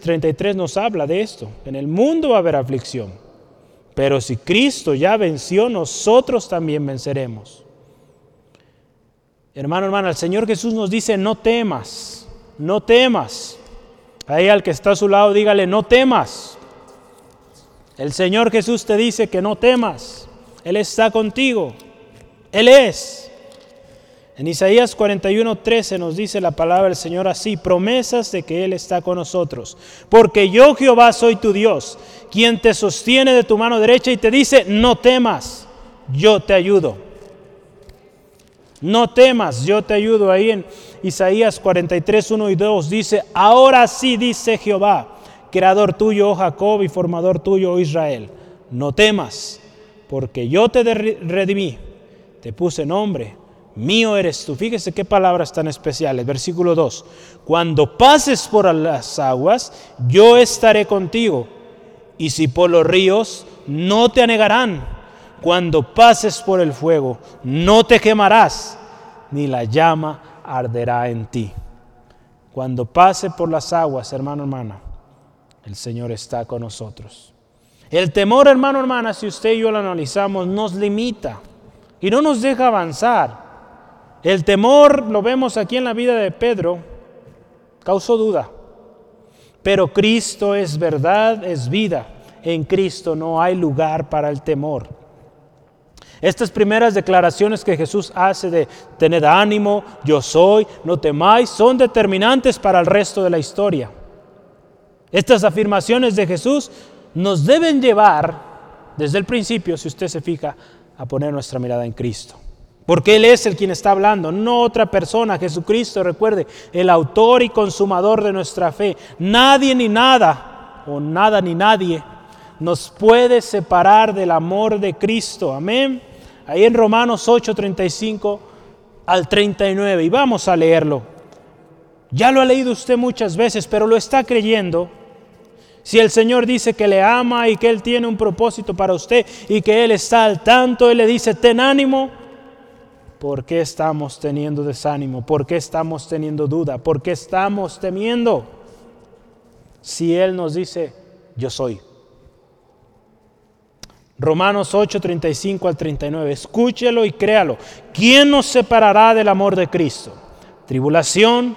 [SPEAKER 1] 33 nos habla de esto. En el mundo va a haber aflicción, pero si Cristo ya venció, nosotros también venceremos. Hermano, hermana, el Señor Jesús nos dice, no temas, no temas. Ahí al que está a su lado, dígale, no temas. El Señor Jesús te dice que no temas. Él está contigo. Él es. En Isaías 41, 13 nos dice la palabra del Señor así, promesas de que Él está con nosotros. Porque yo Jehová soy tu Dios, quien te sostiene de tu mano derecha y te dice, no temas, yo te ayudo. No temas, yo te ayudo. Ahí en Isaías 43, 1 y 2 dice, ahora sí dice Jehová, creador tuyo, oh Jacob, y formador tuyo, oh Israel. No temas, porque yo te redimí, te puse nombre, mío eres tú. Fíjese qué palabras tan especiales. Versículo 2, cuando pases por las aguas, yo estaré contigo, y si por los ríos, no te anegarán cuando pases por el fuego, no te quemarás, ni la llama arderá en ti. Cuando pase por las aguas, hermano, hermana, el Señor está con nosotros. El temor, hermano, hermana, si usted y yo lo analizamos, nos limita y no nos deja avanzar. El temor, lo vemos aquí en la vida de Pedro, causó duda. Pero Cristo es verdad, es vida. En Cristo no hay lugar para el temor. Estas primeras declaraciones que Jesús hace de tener ánimo, yo soy, no temáis, son determinantes para el resto de la historia. Estas afirmaciones de Jesús nos deben llevar, desde el principio, si usted se fija, a poner nuestra mirada en Cristo. Porque Él es el quien está hablando, no otra persona. Jesucristo, recuerde, el autor y consumador de nuestra fe. Nadie ni nada, o nada ni nadie, nos puede separar del amor de Cristo. Amén. Ahí en Romanos 8, 35 al 39. Y vamos a leerlo. Ya lo ha leído usted muchas veces, pero lo está creyendo. Si el Señor dice que le ama y que Él tiene un propósito para usted y que Él está al tanto, Él le dice, ten ánimo. ¿Por qué estamos teniendo desánimo? ¿Por qué estamos teniendo duda? ¿Por qué estamos temiendo? Si Él nos dice, yo soy. Romanos 8, 35 al 39. Escúchelo y créalo. ¿Quién nos separará del amor de Cristo? ¿Tribulación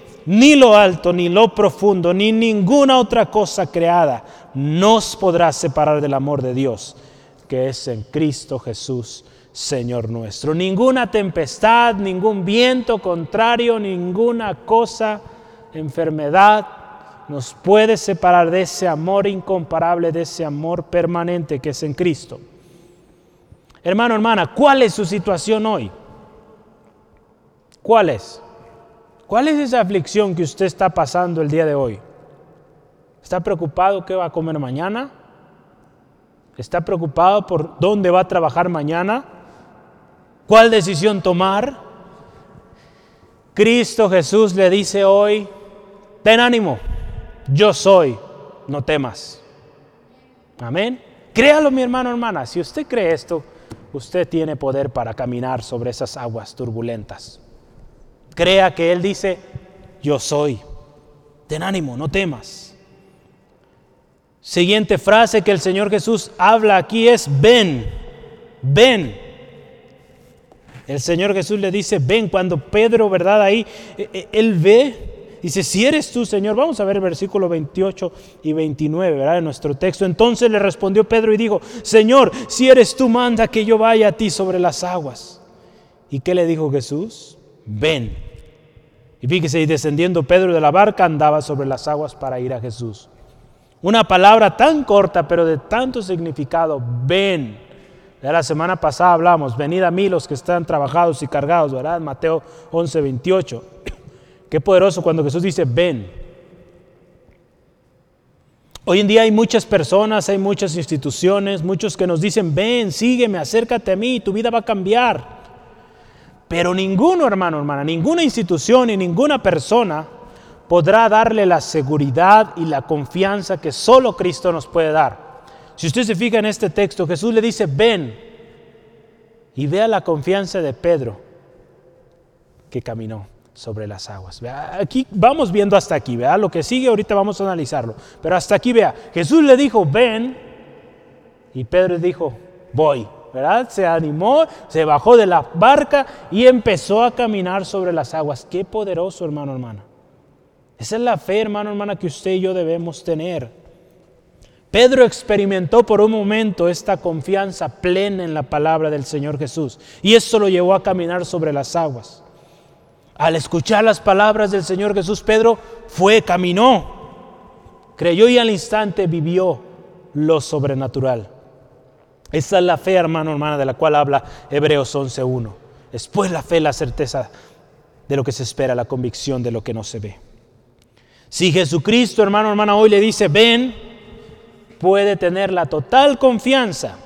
[SPEAKER 1] ni lo alto, ni lo profundo, ni ninguna otra cosa creada nos podrá separar del amor de Dios, que es en Cristo Jesús, Señor nuestro. Ninguna tempestad, ningún viento contrario, ninguna cosa, enfermedad, nos puede separar de ese amor incomparable, de ese amor permanente que es en Cristo. Hermano, hermana, ¿cuál es su situación hoy? ¿Cuál es? ¿Cuál es esa aflicción que usted está pasando el día de hoy? ¿Está preocupado qué va a comer mañana? ¿Está preocupado por dónde va a trabajar mañana? ¿Cuál decisión tomar? Cristo Jesús le dice hoy, ten ánimo yo soy, no temas. Amén. Créalo mi hermano, hermana, si usted cree esto, usted tiene poder para caminar sobre esas aguas turbulentas. Crea que Él dice, yo soy. Ten ánimo, no temas. Siguiente frase que el Señor Jesús habla aquí es, ven, ven. El Señor Jesús le dice, ven, cuando Pedro, ¿verdad? Ahí, e, e, él ve Dice, si eres tú, Señor, vamos a ver el versículo 28 y 29, ¿verdad? En nuestro texto. Entonces le respondió Pedro y dijo, Señor, si eres tú, manda que yo vaya a ti sobre las aguas. ¿Y qué le dijo Jesús? Ven. Y fíjese, y descendiendo Pedro de la barca andaba sobre las aguas para ir a Jesús. Una palabra tan corta, pero de tanto significado, ven. De la semana pasada hablamos, venid a mí los que están trabajados y cargados, ¿verdad? Mateo 11, 28. [COUGHS] Qué poderoso cuando Jesús dice, ven. Hoy en día hay muchas personas, hay muchas instituciones, muchos que nos dicen, ven, sígueme, acércate a mí, tu vida va a cambiar. Pero ninguno, hermano, hermana, ninguna institución y ninguna persona podrá darle la seguridad y la confianza que solo Cristo nos puede dar. Si usted se fija en este texto, Jesús le dice, ven, y vea la confianza de Pedro que caminó sobre las aguas. Aquí vamos viendo hasta aquí, vea lo que sigue ahorita vamos a analizarlo, pero hasta aquí vea, Jesús le dijo, ven, y Pedro dijo, voy, ¿verdad? Se animó, se bajó de la barca y empezó a caminar sobre las aguas. Qué poderoso, hermano, hermana. Esa es la fe, hermano, hermana, que usted y yo debemos tener. Pedro experimentó por un momento esta confianza plena en la palabra del Señor Jesús y eso lo llevó a caminar sobre las aguas. Al escuchar las palabras del Señor Jesús, Pedro fue, caminó, creyó y al instante vivió lo sobrenatural. Esa es la fe, hermano, hermana, de la cual habla Hebreos 11.1. Después la fe, la certeza de lo que se espera, la convicción de lo que no se ve. Si Jesucristo, hermano, hermana, hoy le dice, ven, puede tener la total confianza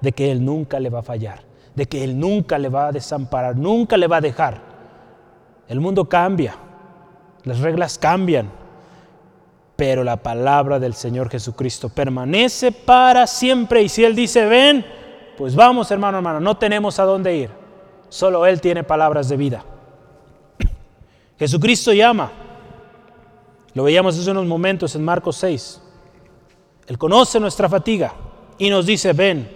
[SPEAKER 1] de que Él nunca le va a fallar, de que Él nunca le va a desamparar, nunca le va a dejar. El mundo cambia, las reglas cambian, pero la palabra del Señor Jesucristo permanece para siempre. Y si Él dice, ven, pues vamos hermano, hermano, no tenemos a dónde ir, solo Él tiene palabras de vida. [CLEARS THROAT] Jesucristo llama, lo veíamos hace unos momentos en Marcos 6. Él conoce nuestra fatiga y nos dice, ven.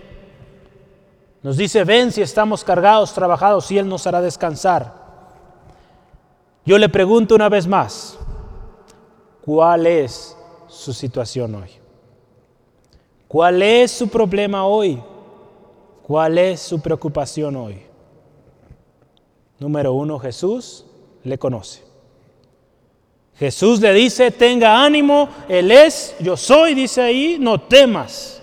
[SPEAKER 1] Nos dice, ven si estamos cargados, trabajados, y Él nos hará descansar. Yo le pregunto una vez más, ¿cuál es su situación hoy? ¿Cuál es su problema hoy? ¿Cuál es su preocupación hoy? Número uno, Jesús le conoce. Jesús le dice, tenga ánimo, Él es, yo soy, dice ahí, no temas.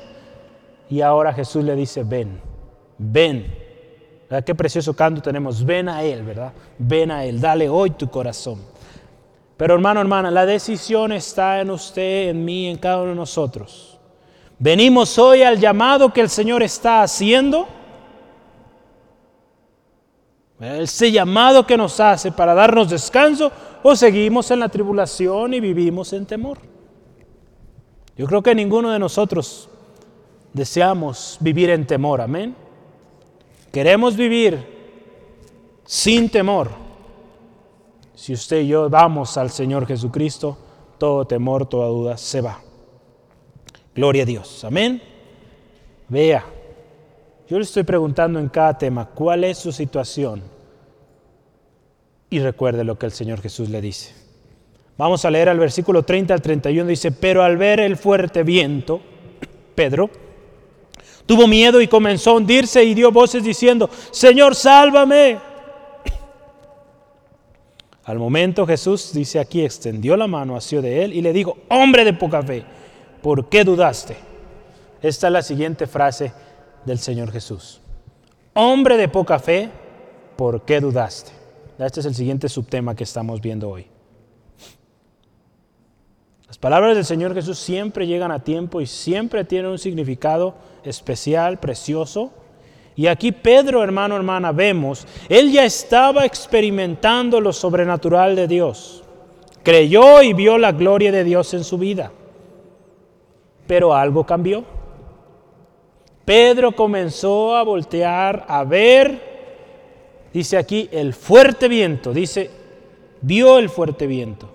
[SPEAKER 1] Y ahora Jesús le dice, ven, ven. ¿Verdad? Qué precioso canto tenemos, ven a Él, ¿verdad? Ven a Él, dale hoy tu corazón. Pero hermano, hermana, la decisión está en usted, en mí, en cada uno de nosotros. Venimos hoy al llamado que el Señor está haciendo ese llamado que nos hace para darnos descanso o seguimos en la tribulación y vivimos en temor. Yo creo que ninguno de nosotros deseamos vivir en temor, amén. Queremos vivir sin temor. Si usted y yo vamos al Señor Jesucristo, todo temor, toda duda se va. Gloria a Dios, amén. Vea, yo le estoy preguntando en cada tema, ¿cuál es su situación? Y recuerde lo que el Señor Jesús le dice. Vamos a leer al versículo 30 al 31, dice, pero al ver el fuerte viento, Pedro tuvo miedo y comenzó a hundirse y dio voces diciendo, Señor, sálvame. Al momento Jesús, dice aquí, extendió la mano hacia de él y le dijo, hombre de poca fe, ¿por qué dudaste? Esta es la siguiente frase del Señor Jesús. Hombre de poca fe, ¿por qué dudaste? Este es el siguiente subtema que estamos viendo hoy. Las palabras del Señor Jesús siempre llegan a tiempo y siempre tienen un significado especial, precioso. Y aquí Pedro, hermano, hermana, vemos, él ya estaba experimentando lo sobrenatural de Dios. Creyó y vio la gloria de Dios en su vida. Pero algo cambió. Pedro comenzó a voltear, a ver, dice aquí, el fuerte viento, dice, vio el fuerte viento.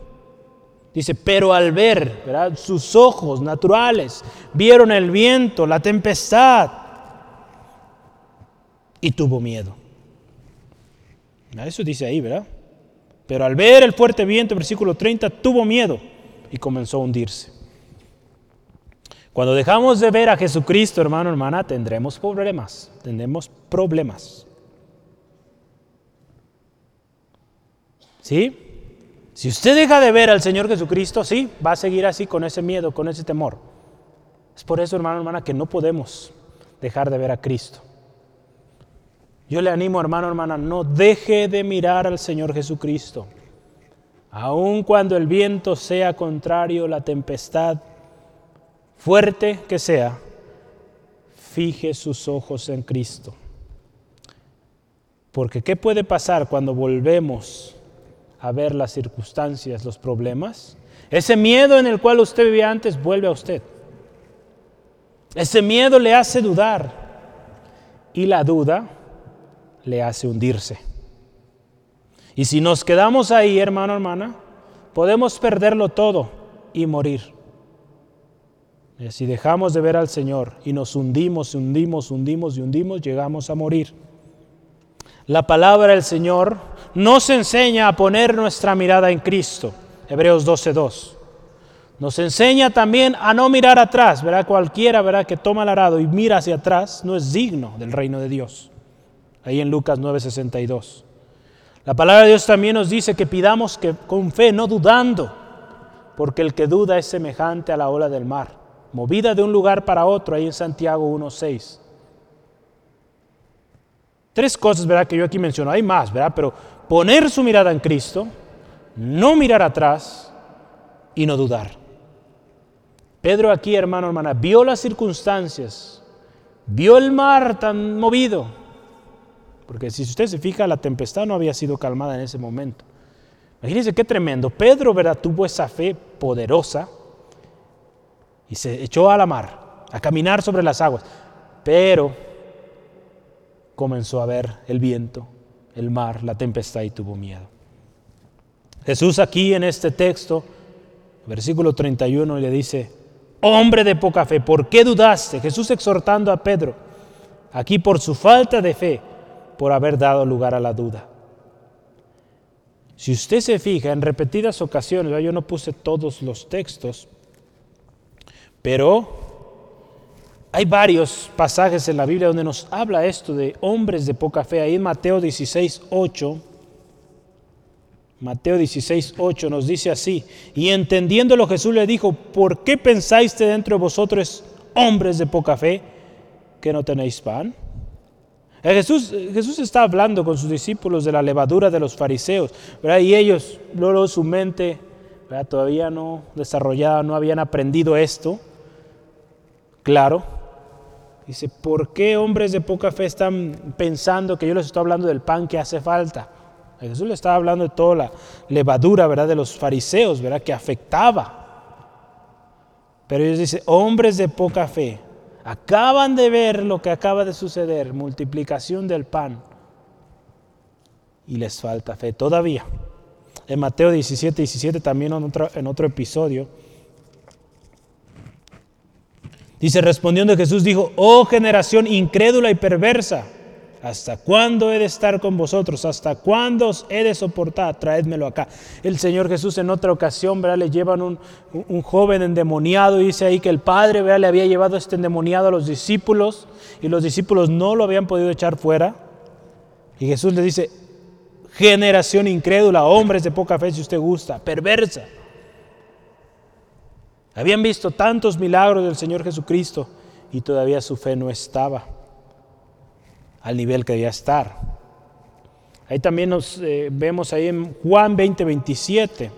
[SPEAKER 1] Dice, pero al ver, sus ojos naturales vieron el viento, la tempestad, y tuvo miedo. Eso dice ahí, ¿verdad? Pero al ver el fuerte viento, versículo 30, tuvo miedo y comenzó a hundirse. Cuando dejamos de ver a Jesucristo, hermano, hermana, tendremos problemas, tendremos problemas. ¿Sí? Si usted deja de ver al Señor Jesucristo, sí, va a seguir así con ese miedo, con ese temor. Es por eso, hermano, hermana, que no podemos dejar de ver a Cristo. Yo le animo, hermano, hermana, no deje de mirar al Señor Jesucristo. Aun cuando el viento sea contrario, la tempestad fuerte que sea, fije sus ojos en Cristo. Porque ¿qué puede pasar cuando volvemos a ver las circunstancias, los problemas? Ese miedo en el cual usted vivía antes vuelve a usted. Ese miedo le hace dudar y la duda le hace hundirse. Y si nos quedamos ahí, hermano, hermana, podemos perderlo todo y morir. Si dejamos de ver al Señor y nos hundimos, hundimos, hundimos y hundimos, llegamos a morir. La palabra del Señor nos enseña a poner nuestra mirada en Cristo. Hebreos 12:2. Nos enseña también a no mirar atrás, ¿verdad? Cualquiera, ¿verdad? Que toma el arado y mira hacia atrás no es digno del reino de Dios. Ahí en Lucas 9:62. La palabra de Dios también nos dice que pidamos que con fe, no dudando, porque el que duda es semejante a la ola del mar movida de un lugar para otro, ahí en Santiago 1.6. Tres cosas, ¿verdad? Que yo aquí menciono, hay más, ¿verdad? Pero poner su mirada en Cristo, no mirar atrás y no dudar. Pedro aquí, hermano, hermana, vio las circunstancias, vio el mar tan movido, porque si usted se fija, la tempestad no había sido calmada en ese momento. Imagínense qué tremendo. Pedro, ¿verdad? Tuvo esa fe poderosa y se echó a la mar, a caminar sobre las aguas. Pero comenzó a ver el viento, el mar, la tempestad y tuvo miedo. Jesús aquí en este texto, versículo 31, le dice, hombre de poca fe, ¿por qué dudaste? Jesús exhortando a Pedro, aquí por su falta de fe, por haber dado lugar a la duda. Si usted se fija en repetidas ocasiones, yo no puse todos los textos, pero hay varios pasajes en la Biblia donde nos habla esto de hombres de poca fe. Ahí en Mateo 16, 8, Mateo 16, 8 nos dice así, y entendiéndolo Jesús le dijo, ¿por qué pensáis dentro de vosotros hombres de poca fe que no tenéis pan? Eh, Jesús, Jesús está hablando con sus discípulos de la levadura de los fariseos, ¿verdad? y ellos, luego su mente todavía no desarrollada, no habían aprendido esto. Claro, dice, ¿por qué hombres de poca fe están pensando que yo les estoy hablando del pan que hace falta? Jesús le estaba hablando de toda la levadura, ¿verdad? De los fariseos, ¿verdad? Que afectaba. Pero ellos dicen, hombres de poca fe, Acaban de ver lo que acaba de suceder, multiplicación del pan. Y les falta fe todavía. En Mateo 17, 17 también en otro, en otro episodio. Dice, respondiendo Jesús dijo, oh generación incrédula y perversa. ¿Hasta cuándo he de estar con vosotros? ¿Hasta cuándo os he de soportar? Traédmelo acá. El Señor Jesús en otra ocasión, ¿verdad? Le llevan un, un joven endemoniado y dice ahí que el Padre, ¿verdad? Le había llevado este endemoniado a los discípulos y los discípulos no lo habían podido echar fuera. Y Jesús le dice, generación incrédula, hombres de poca fe si usted gusta, perversa. Habían visto tantos milagros del Señor Jesucristo y todavía su fe no estaba al nivel que debía estar. Ahí también nos eh, vemos ahí en Juan 20, 27,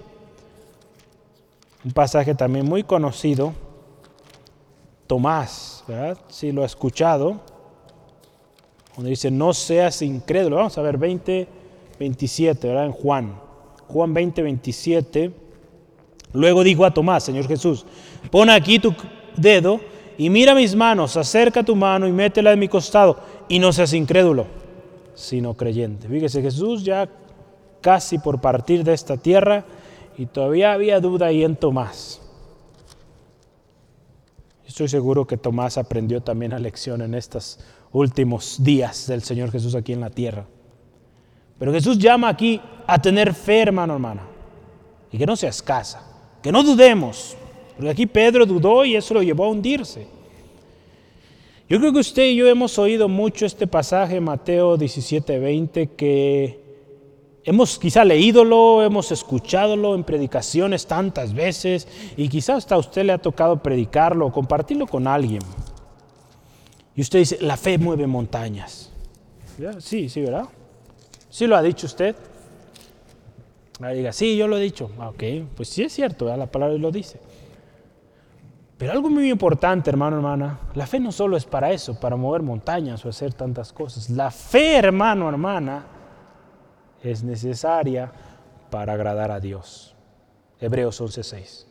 [SPEAKER 1] un pasaje también muy conocido. Tomás, ¿verdad? Si lo ha escuchado, donde dice, no seas incrédulo. Vamos a ver, 20, 27, ¿verdad? En Juan. Juan 20, 27. Luego dijo a Tomás, Señor Jesús, pon aquí tu dedo y mira mis manos, acerca tu mano y métela en mi costado y no seas incrédulo, sino creyente. Fíjese, Jesús ya casi por partir de esta tierra y todavía había duda ahí en Tomás. Estoy seguro que Tomás aprendió también la lección en estos últimos días del Señor Jesús aquí en la tierra. Pero Jesús llama aquí a tener fe, hermano, hermana, y que no se escasa, que no dudemos, porque aquí Pedro dudó y eso lo llevó a hundirse. Yo creo que usted y yo hemos oído mucho este pasaje, Mateo 17, 20, que hemos quizá leídolo, hemos escuchadolo en predicaciones tantas veces y quizá hasta a usted le ha tocado predicarlo o compartirlo con alguien. Y usted dice, la fe mueve montañas. Sí, sí, ¿verdad? ¿Sí lo ha dicho usted? Ahí diga, sí, yo lo he dicho. Ah, ok, pues sí es cierto, la palabra lo dice. Pero algo muy importante, hermano, hermana, la fe no solo es para eso, para mover montañas o hacer tantas cosas. La fe, hermano, hermana, es necesaria para agradar a Dios. Hebreos 11:6.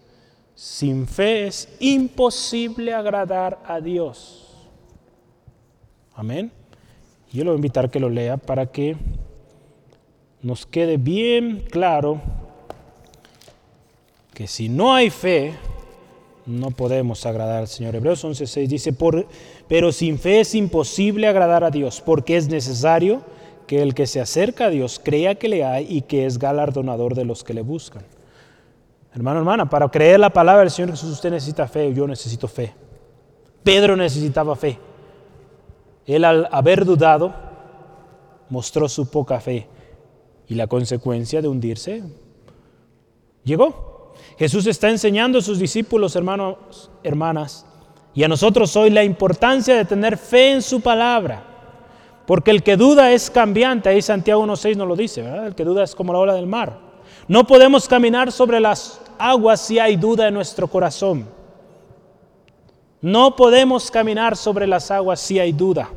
[SPEAKER 1] Sin fe es imposible agradar a Dios. Amén. Yo lo voy a invitar a que lo lea para que nos quede bien claro que si no hay fe, no podemos agradar al Señor. Hebreos 11:6 dice, Por, pero sin fe es imposible agradar a Dios, porque es necesario que el que se acerca a Dios crea que le hay y que es galardonador de los que le buscan. Hermano, hermana, para creer la palabra del Señor Jesús usted necesita fe, yo necesito fe. Pedro necesitaba fe. Él al haber dudado mostró su poca fe y la consecuencia de hundirse llegó. Jesús está enseñando a sus discípulos, hermanos, hermanas, y a nosotros hoy la importancia de tener fe en su palabra. Porque el que duda es cambiante, ahí Santiago 1.6 nos lo dice. El que duda es como la ola del mar. No podemos caminar sobre las aguas si hay duda en nuestro corazón. No podemos caminar sobre las aguas si hay duda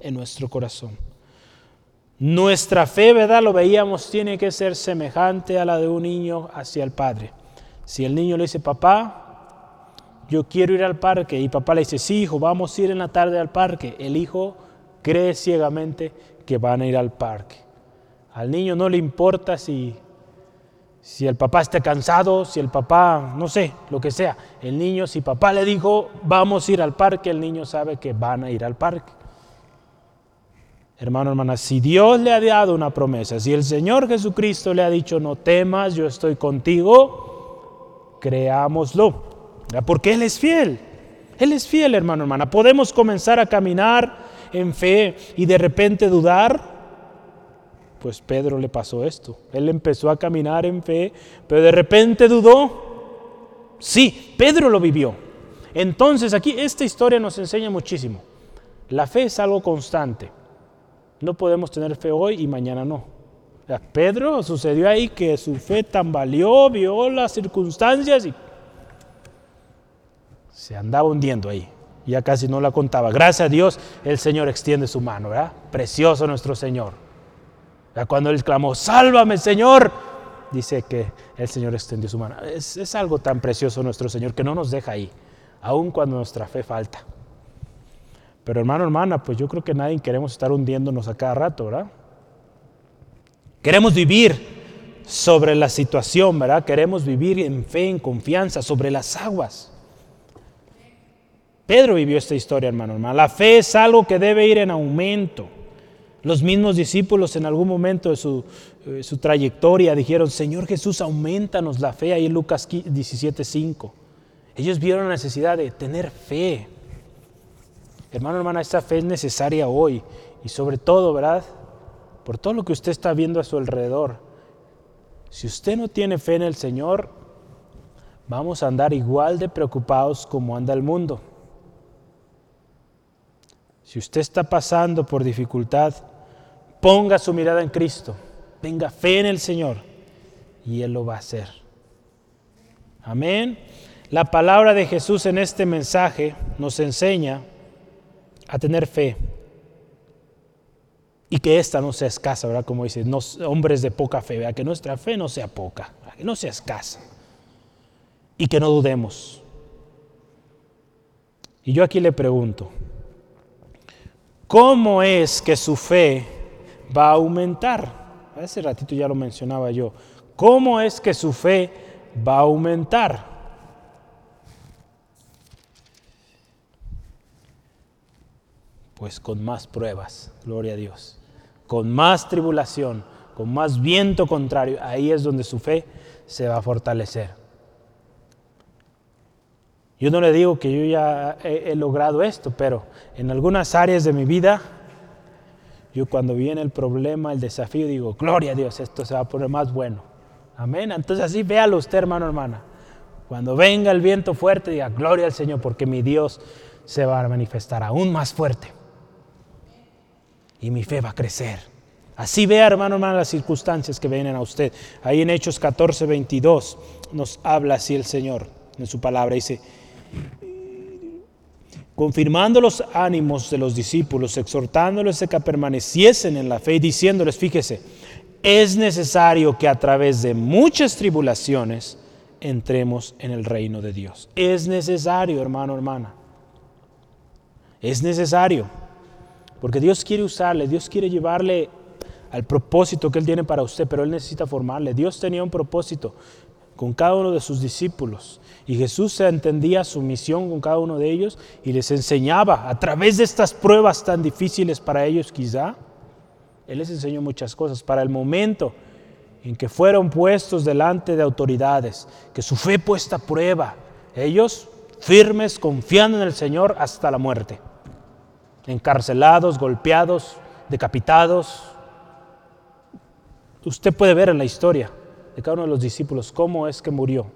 [SPEAKER 1] en nuestro corazón. Nuestra fe, ¿verdad? Lo veíamos, tiene que ser semejante a la de un niño hacia el padre. Si el niño le dice, papá, yo quiero ir al parque, y papá le dice, sí, hijo, vamos a ir en la tarde al parque, el hijo cree ciegamente que van a ir al parque. Al niño no le importa si, si el papá está cansado, si el papá, no sé, lo que sea. El niño, si papá le dijo, vamos a ir al parque, el niño sabe que van a ir al parque. Hermano, hermana, si Dios le ha dado una promesa, si el Señor Jesucristo le ha dicho, no temas, yo estoy contigo, creámoslo. Porque Él es fiel. Él es fiel, hermano, hermana. Podemos comenzar a caminar en fe y de repente dudar. Pues Pedro le pasó esto. Él empezó a caminar en fe, pero de repente dudó. Sí, Pedro lo vivió. Entonces aquí esta historia nos enseña muchísimo. La fe es algo constante. No podemos tener fe hoy y mañana no. Pedro sucedió ahí que su fe tambaleó, vio las circunstancias y se andaba hundiendo ahí. Ya casi no la contaba. Gracias a Dios el Señor extiende su mano, ¿verdad? Precioso nuestro Señor. Cuando él clamó, sálvame Señor, dice que el Señor extendió su mano. Es, es algo tan precioso nuestro Señor que no nos deja ahí, aun cuando nuestra fe falta. Pero hermano, hermana, pues yo creo que nadie queremos estar hundiéndonos a cada rato, ¿verdad? Queremos vivir sobre la situación, ¿verdad? Queremos vivir en fe, en confianza, sobre las aguas. Pedro vivió esta historia, hermano, hermana. La fe es algo que debe ir en aumento. Los mismos discípulos en algún momento de su, eh, su trayectoria dijeron, Señor Jesús, aumentanos la fe, ahí en Lucas 17:5. Ellos vieron la necesidad de tener fe. Hermano, hermana, esta fe es necesaria hoy y sobre todo, ¿verdad? Por todo lo que usted está viendo a su alrededor. Si usted no tiene fe en el Señor, vamos a andar igual de preocupados como anda el mundo. Si usted está pasando por dificultad, ponga su mirada en Cristo, tenga fe en el Señor y Él lo va a hacer. Amén. La palabra de Jesús en este mensaje nos enseña a tener fe. Y que esta no sea escasa, ¿verdad? Como dice, hombres de poca fe, ¿verdad? Que nuestra fe no sea poca, que no sea escasa. Y que no dudemos. Y yo aquí le pregunto, ¿cómo es que su fe va a aumentar? Hace ratito ya lo mencionaba yo. ¿Cómo es que su fe va a aumentar? Pues con más pruebas, gloria a Dios, con más tribulación, con más viento contrario, ahí es donde su fe se va a fortalecer. Yo no le digo que yo ya he, logrado esto, pero en algunas áreas de mi vida, yo cuando viene el problema, el desafío, digo, gloria a Dios, esto se va a poner más bueno. Amén. Entonces así véalo usted, hermano, hermana. Cuando venga el viento fuerte, diga, gloria al Señor, porque mi Dios se va a manifestar aún más fuerte y mi fe va a crecer. Así vea, hermano, hermano, las circunstancias que vienen a usted. Ahí en Hechos 14, 22 nos habla así el Señor en su palabra. Dice, confirmando los ánimos de los discípulos, exhortándoles a que permaneciesen en la fe y diciéndoles, fíjese, es necesario que a través de muchas tribulaciones entremos en el reino de Dios. Es necesario, hermano, hermana. Es necesario. Porque Dios quiere usarle, Dios quiere llevarle al propósito que Él tiene para usted, pero Él necesita formarle. Dios tenía un propósito con cada uno de sus discípulos. Y Jesús entendía su misión con cada uno de ellos y les enseñaba a través de estas pruebas tan difíciles para ellos quizá. Él les enseñó muchas cosas para el momento en que fueron puestos delante de autoridades, que su fe puesta a prueba, ellos firmes, confiando en el Señor hasta la muerte encarcelados, golpeados, decapitados. Usted puede ver en la historia de cada uno de los discípulos cómo es que murió.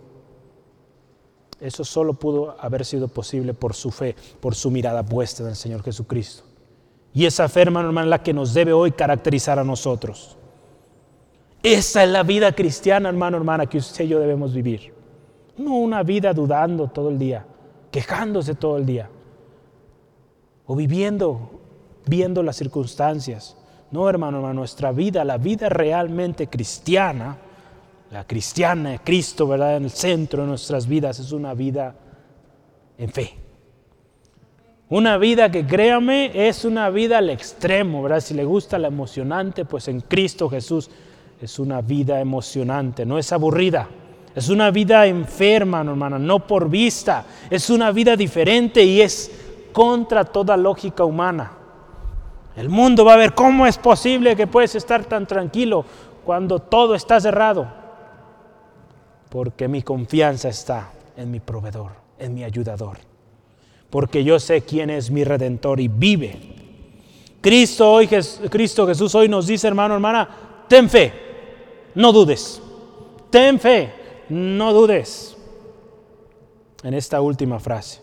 [SPEAKER 1] Eso solo pudo haber sido posible por su fe, por su mirada puesta en el Señor Jesucristo. Y esa fe, hermano, hermano, es la que nos debe hoy caracterizar a nosotros. Esa es la vida cristiana, hermano, hermana, que usted y yo debemos vivir. No una vida dudando todo el día, quejándose todo el día viviendo, viendo las circunstancias. No, hermano, hermano, nuestra vida, la vida realmente cristiana, la cristiana de Cristo, ¿verdad? En el centro de nuestras vidas es una vida en fe. Una vida que créame es una vida al extremo, ¿verdad? Si le gusta la emocionante, pues en Cristo Jesús es una vida emocionante, no es aburrida. Es una vida enferma, hermana, no por vista. Es una vida diferente y es contra toda lógica humana. El mundo va a ver cómo es posible que puedes estar tan tranquilo cuando todo está cerrado. Porque mi confianza está en mi proveedor, en mi ayudador. Porque yo sé quién es mi redentor y vive. Cristo hoy, Cristo Jesús hoy nos dice, hermano, hermana, ten fe, no dudes. Ten fe, no dudes. En esta última frase.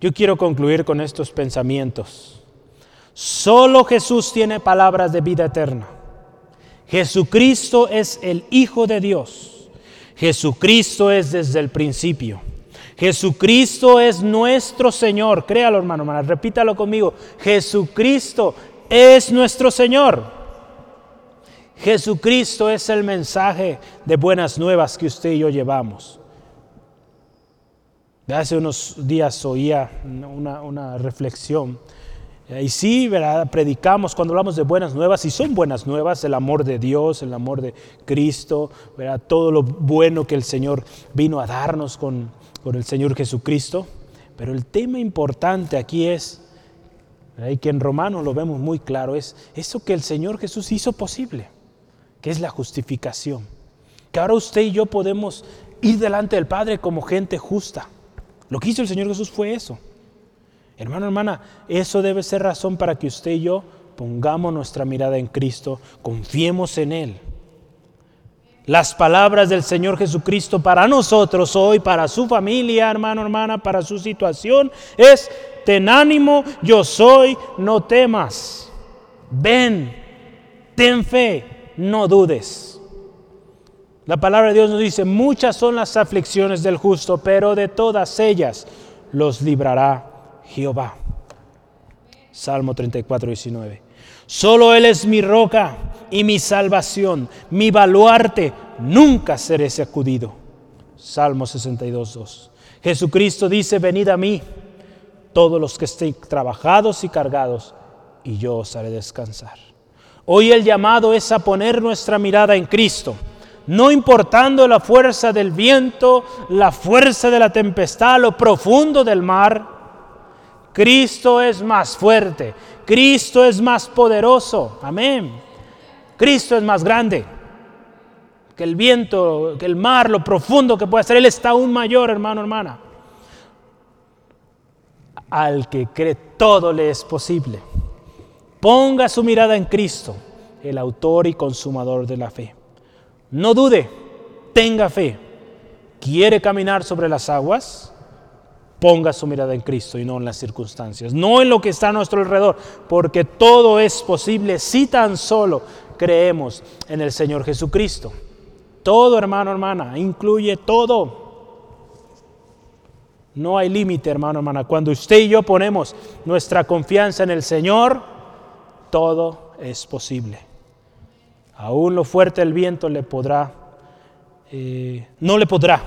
[SPEAKER 1] Yo quiero concluir con estos pensamientos. Solo Jesús tiene palabras de vida eterna. Jesucristo es el Hijo de Dios. Jesucristo es desde el principio. Jesucristo es nuestro Señor. Créalo, hermano, hermana. Repítalo conmigo. Jesucristo es nuestro Señor. Jesucristo es el mensaje de buenas nuevas que usted y yo llevamos. Hace unos días oía una, reflexión. Eh, y sí, ¿verdad? predicamos cuando hablamos de buenas nuevas, y son buenas nuevas, el amor de Dios, el amor de Cristo, ¿verdad? todo lo bueno que el Señor vino a darnos con, con el Señor Jesucristo. Pero el tema importante aquí es, y que en Romanos lo vemos muy claro, es eso que el Señor Jesús hizo posible, que es la justificación. Que ahora usted y yo podemos ir delante del Padre como gente justa lo que hizo el Señor Jesús fue eso. Hermano, hermana, eso debe ser razón para que usted y yo pongamos nuestra mirada en Cristo, confiemos en Él. Las palabras del Señor Jesucristo para nosotros hoy, para su familia, hermano, hermana, para su situación, es, ten ánimo, yo soy, no temas. Ven, ten fe, no dudes. La palabra de Dios nos dice, muchas son las aflicciones del justo, pero de todas ellas los librará Jehová. Salmo 34, 19. Solo Él es mi roca y mi salvación, mi baluarte, nunca seré sacudido. Salmo 62, 2. Jesucristo dice, venid a mí, todos los que estén trabajados y cargados, y yo os haré descansar. Hoy el llamado es a poner nuestra mirada en Cristo no importando la fuerza del viento, la fuerza de la tempestad, lo profundo del mar, Cristo es más fuerte, Cristo es más poderoso, amén. Cristo es más grande que el viento, que el mar, lo profundo que puede ser. Él está aún mayor, hermano, hermana. Al que cree todo le es posible. Ponga su mirada en Cristo, el autor y consumador de la fe. No dude, tenga fe. ¿Quiere caminar sobre las aguas? Ponga su mirada en Cristo y no en las circunstancias, no en lo que está a nuestro alrededor, porque todo es posible si tan solo creemos en el Señor Jesucristo. Todo, hermano, hermana, incluye todo. No hay límite, hermano, hermana. Cuando usted y yo ponemos nuestra confianza en el Señor, todo es posible. Aún lo fuerte del viento le podrá, eh, no le podrá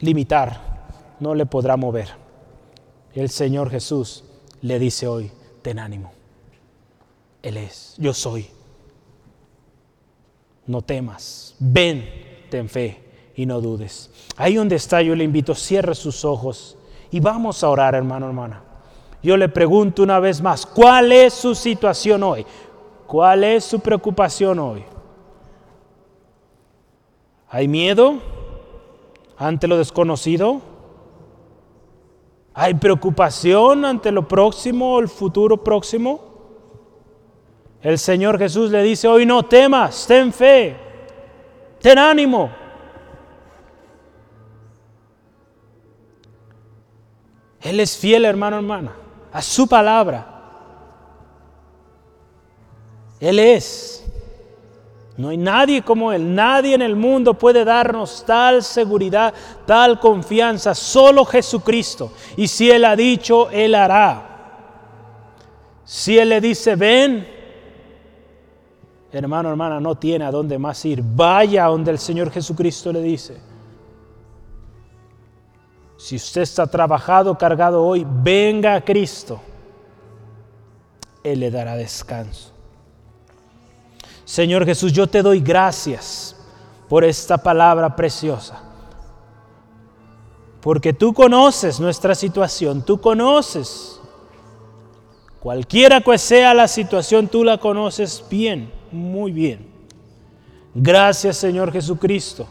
[SPEAKER 1] limitar, no le podrá mover. El Señor Jesús le dice hoy, ten ánimo. Él es, yo soy. No temas, ven, ten fe y no dudes. Ahí donde está, yo le invito, cierre sus ojos y vamos a orar, hermano, hermana. Yo le pregunto una vez más, ¿cuál es su situación hoy? ¿Cuál es su preocupación hoy? ¿Hay miedo ante lo desconocido? ¿Hay preocupación ante lo próximo el futuro próximo? El Señor Jesús le dice hoy no temas, ten fe, ten ánimo. Él es fiel, hermano, hermana, a su palabra. Él es. No hay nadie como Él, nadie en el mundo puede darnos tal seguridad, tal confianza, solo Jesucristo. Y si Él ha dicho, Él hará. Si Él le dice, ven, hermano, hermana, no tiene a dónde más ir. Vaya donde el Señor Jesucristo le dice. Si usted está trabajado, cargado hoy, venga a Cristo. Él le dará descanso. Señor Jesús, yo te doy gracias por esta palabra preciosa. Porque tú conoces nuestra situación, tú conoces. Cualquiera que sea la situación, tú la conoces bien, muy bien. Gracias Señor Jesucristo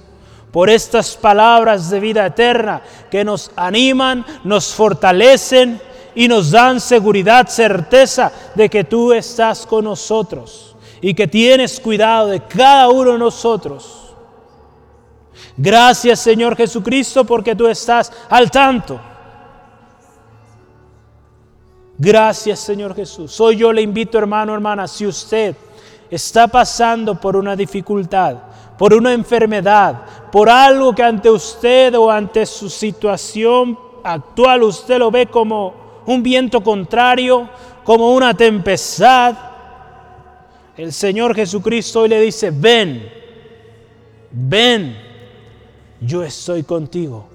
[SPEAKER 1] por estas palabras de vida eterna que nos animan, nos fortalecen y nos dan seguridad, certeza de que tú estás con nosotros y que tienes cuidado de cada uno de nosotros. Gracias Señor Jesucristo porque tú estás al tanto. Gracias Señor Jesús. Hoy yo le invito hermano, hermana, si usted está pasando por una dificultad, por una enfermedad, por algo que ante usted o ante su situación actual usted lo ve como un viento contrario, como una tempestad, el Señor Jesucristo hoy le dice, ven, ven, yo estoy contigo.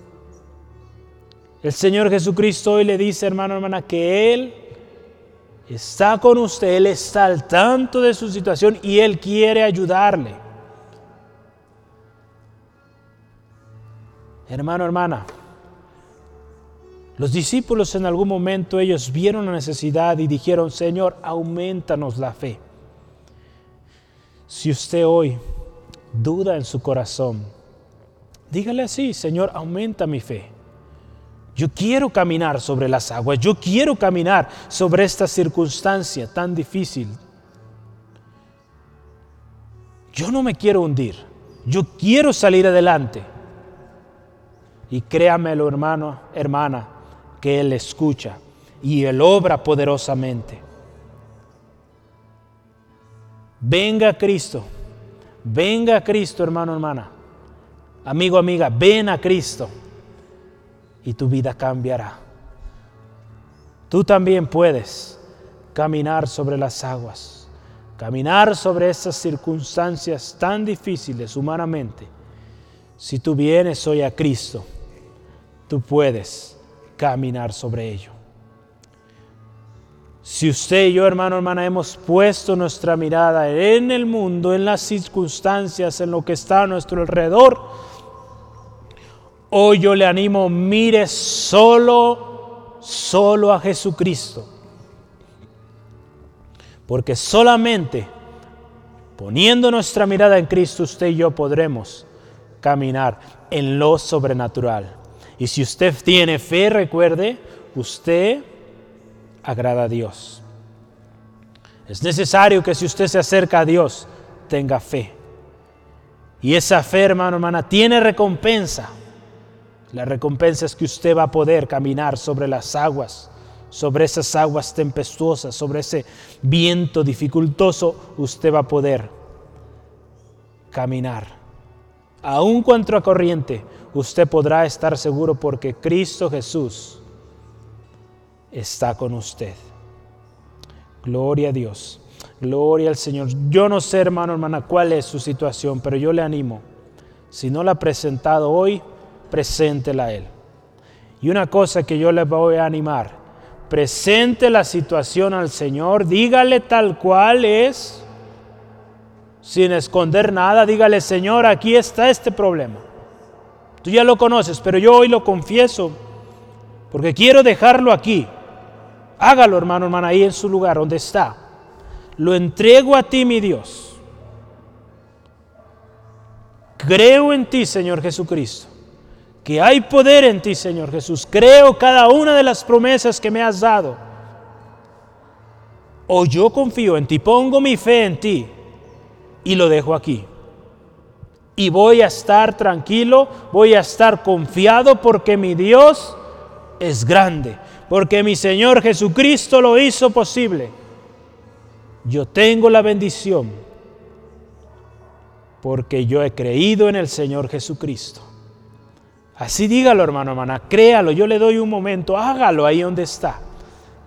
[SPEAKER 1] El Señor Jesucristo hoy le dice, hermano, hermana, que Él está con usted, Él está al tanto de su situación y Él quiere ayudarle. Hermano, hermana, los discípulos en algún momento ellos vieron la necesidad y dijeron, Señor, aumentanos la fe. Si usted hoy duda en su corazón, dígale así, Señor, aumenta mi fe. Yo quiero caminar sobre las aguas, yo quiero caminar sobre esta circunstancia tan difícil. Yo no me quiero hundir, yo quiero salir adelante. Y créamelo, hermano, hermana, que Él escucha y Él obra poderosamente. Venga Cristo, venga Cristo, hermano, hermana. Amigo, amiga, ven a Cristo y tu vida cambiará. Tú también puedes caminar sobre las aguas, caminar sobre esas circunstancias tan difíciles humanamente. Si tú vienes hoy a Cristo, tú puedes caminar sobre ello. Si usted y yo, hermano, hermana, hemos puesto nuestra mirada en el mundo, en las circunstancias, en lo que está a nuestro alrededor, hoy yo le animo, mire solo, solo a Jesucristo. Porque solamente poniendo nuestra mirada en Cristo, usted y yo podremos caminar en lo sobrenatural. Y si usted tiene fe, recuerde, usted agrada a Dios. Es necesario que si usted se acerca a Dios, tenga fe. Y esa fe, hermano, hermana, tiene recompensa. La recompensa es que usted va a poder caminar sobre las aguas, sobre esas aguas tempestuosas, sobre ese viento dificultoso, usted va a poder caminar. Aún contra corriente, usted podrá estar seguro porque Cristo Jesús está con usted. Gloria a Dios. Gloria al Señor. Yo no sé, hermano, hermana, cuál es su situación, pero yo le animo. Si no la ha presentado hoy, preséntela a Él. Y una cosa que yo le voy a animar, presente la situación al Señor, dígale tal cual es, sin esconder nada, dígale, Señor, aquí está este problema. Tú ya lo conoces, pero yo hoy lo confieso, porque quiero dejarlo aquí. Hágalo, hermano, hermana, ahí en su lugar donde está. Lo entrego a ti, mi Dios. Creo en ti, Señor Jesucristo. Que hay poder en ti, Señor Jesús. Creo cada una de las promesas que me has dado. O yo confío en ti, pongo mi fe en ti y lo dejo aquí. Y voy a estar tranquilo, voy a estar confiado porque mi Dios es grande porque mi Señor Jesucristo lo hizo posible. Yo tengo la bendición porque yo he creído en el Señor Jesucristo. Así dígalo, hermano, hermana, créalo, yo le doy un momento, hágalo ahí donde está.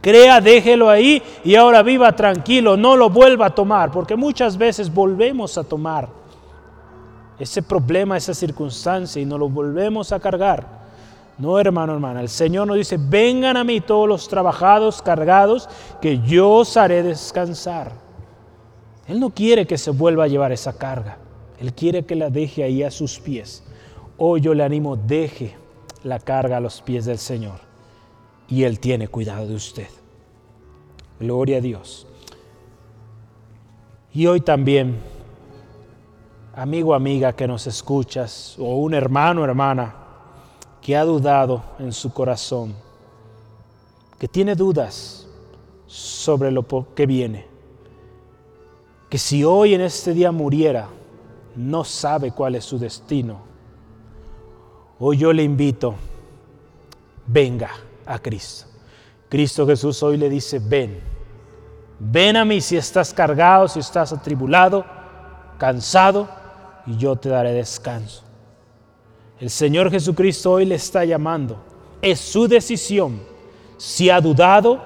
[SPEAKER 1] Crea, déjelo ahí y ahora viva tranquilo, no lo vuelva a tomar, porque muchas veces volvemos a tomar ese problema, esa circunstancia y nos lo volvemos a cargar. No, hermano, hermana, el Señor nos dice, vengan a mí todos los trabajados, cargados, que yo os haré descansar. Él no quiere que se vuelva a llevar esa carga, Él quiere que la deje ahí a sus pies. Hoy yo le animo, deje la carga a los pies del Señor y Él tiene cuidado de usted. Gloria a Dios. Y hoy también, amigo, amiga que nos escuchas, o un hermano, hermana, que ha dudado en su corazón, que tiene dudas sobre lo que viene, que si hoy en este día muriera, no sabe cuál es su destino. Hoy yo le invito, venga a Cristo. Cristo Jesús hoy le dice, ven, ven a mí si estás cargado, si estás atribulado, cansado, y yo te daré descanso. El Señor Jesucristo hoy le está llamando. Es su decisión. Si ha dudado,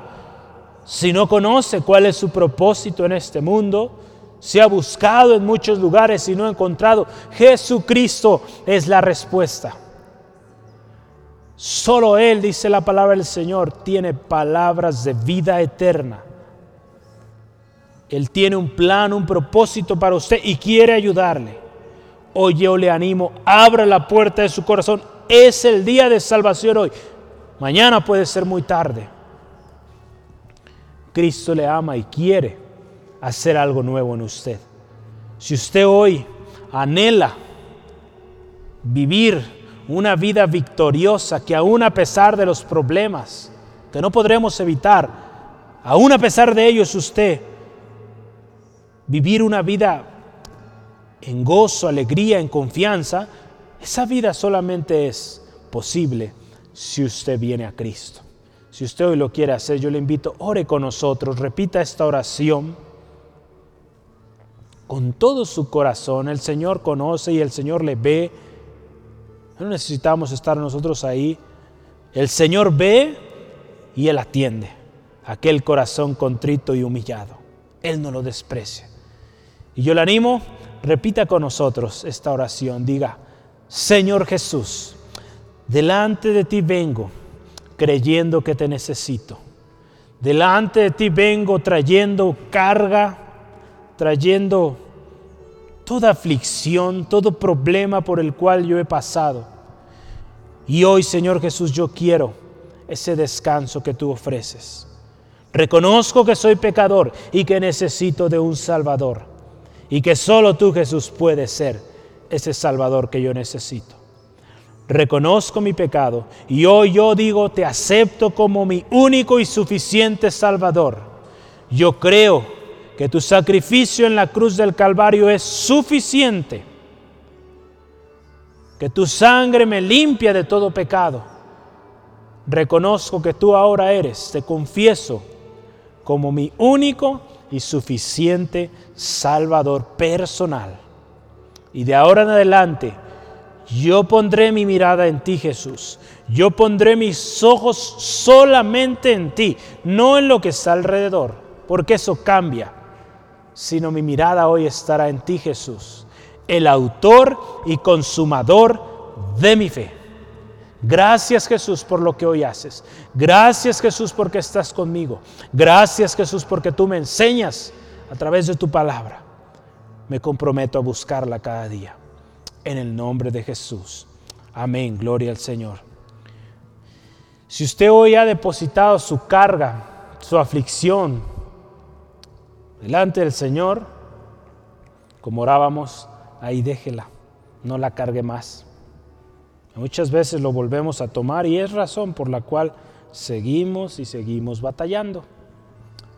[SPEAKER 1] si no conoce cuál es su propósito en este mundo, si ha buscado en muchos lugares y no ha encontrado, Jesucristo es la respuesta. Solo Él, dice la palabra del Señor, tiene palabras de vida eterna. Él tiene un plan, un propósito para usted y quiere ayudarle. Hoy yo le animo, abra la puerta de su corazón. Es el día de salvación hoy. Mañana puede ser muy tarde. Cristo le ama y quiere hacer algo nuevo en usted. Si usted hoy anhela vivir una vida victoriosa que aún a pesar de los problemas que no podremos evitar, aún a pesar de ellos usted, vivir una vida en gozo, alegría, en confianza, esa vida solamente es posible si usted viene a Cristo. Si usted hoy lo quiere hacer, yo le invito, ore con nosotros, repita esta oración con todo su corazón. El Señor conoce y el Señor le ve no necesitamos estar nosotros ahí. El Señor ve y Él atiende aquel corazón contrito y humillado. Él no lo desprecia. Y yo le animo, repita con nosotros esta oración. Diga, Señor Jesús, delante de ti vengo creyendo que te necesito. Delante de ti vengo trayendo carga, trayendo toda aflicción, todo problema por el cual yo he pasado. Y hoy, Señor Jesús, yo quiero ese descanso que tú ofreces. Reconozco que soy pecador y que necesito de un Salvador. Y que solo tú, Jesús, puedes ser ese Salvador que yo necesito. Reconozco mi pecado y hoy yo digo, te acepto como mi único y suficiente Salvador. Yo creo que tu sacrificio en la cruz del Calvario es suficiente, que tu sangre me limpia de todo pecado. Reconozco que tú ahora eres, te confieso, como mi único y suficiente Salvador personal. Y de ahora en adelante, yo pondré mi mirada en ti, Jesús. Yo pondré mis ojos solamente en ti, no en lo que está alrededor, porque eso cambia sino mi mirada hoy estará en ti, Jesús, el autor y consumador de mi fe. Gracias Jesús por lo que hoy haces. Gracias Jesús porque estás conmigo. Gracias Jesús porque tú me enseñas a través de tu palabra. Me comprometo a buscarla cada día. En el nombre de Jesús. Amén. Gloria al Señor. Si usted hoy ha depositado su carga, su aflicción, delante del Señor, como orábamos, ahí déjela, no la cargue más. Muchas veces lo volvemos a tomar y es razón por la cual seguimos y seguimos batallando.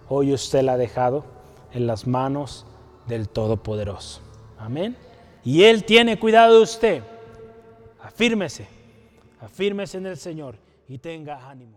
[SPEAKER 1] Hoy usted la ha dejado en las manos del Todopoderoso. Amén. Y Él tiene cuidado de usted. Afírmese, afírmese en el Señor y tenga ánimo.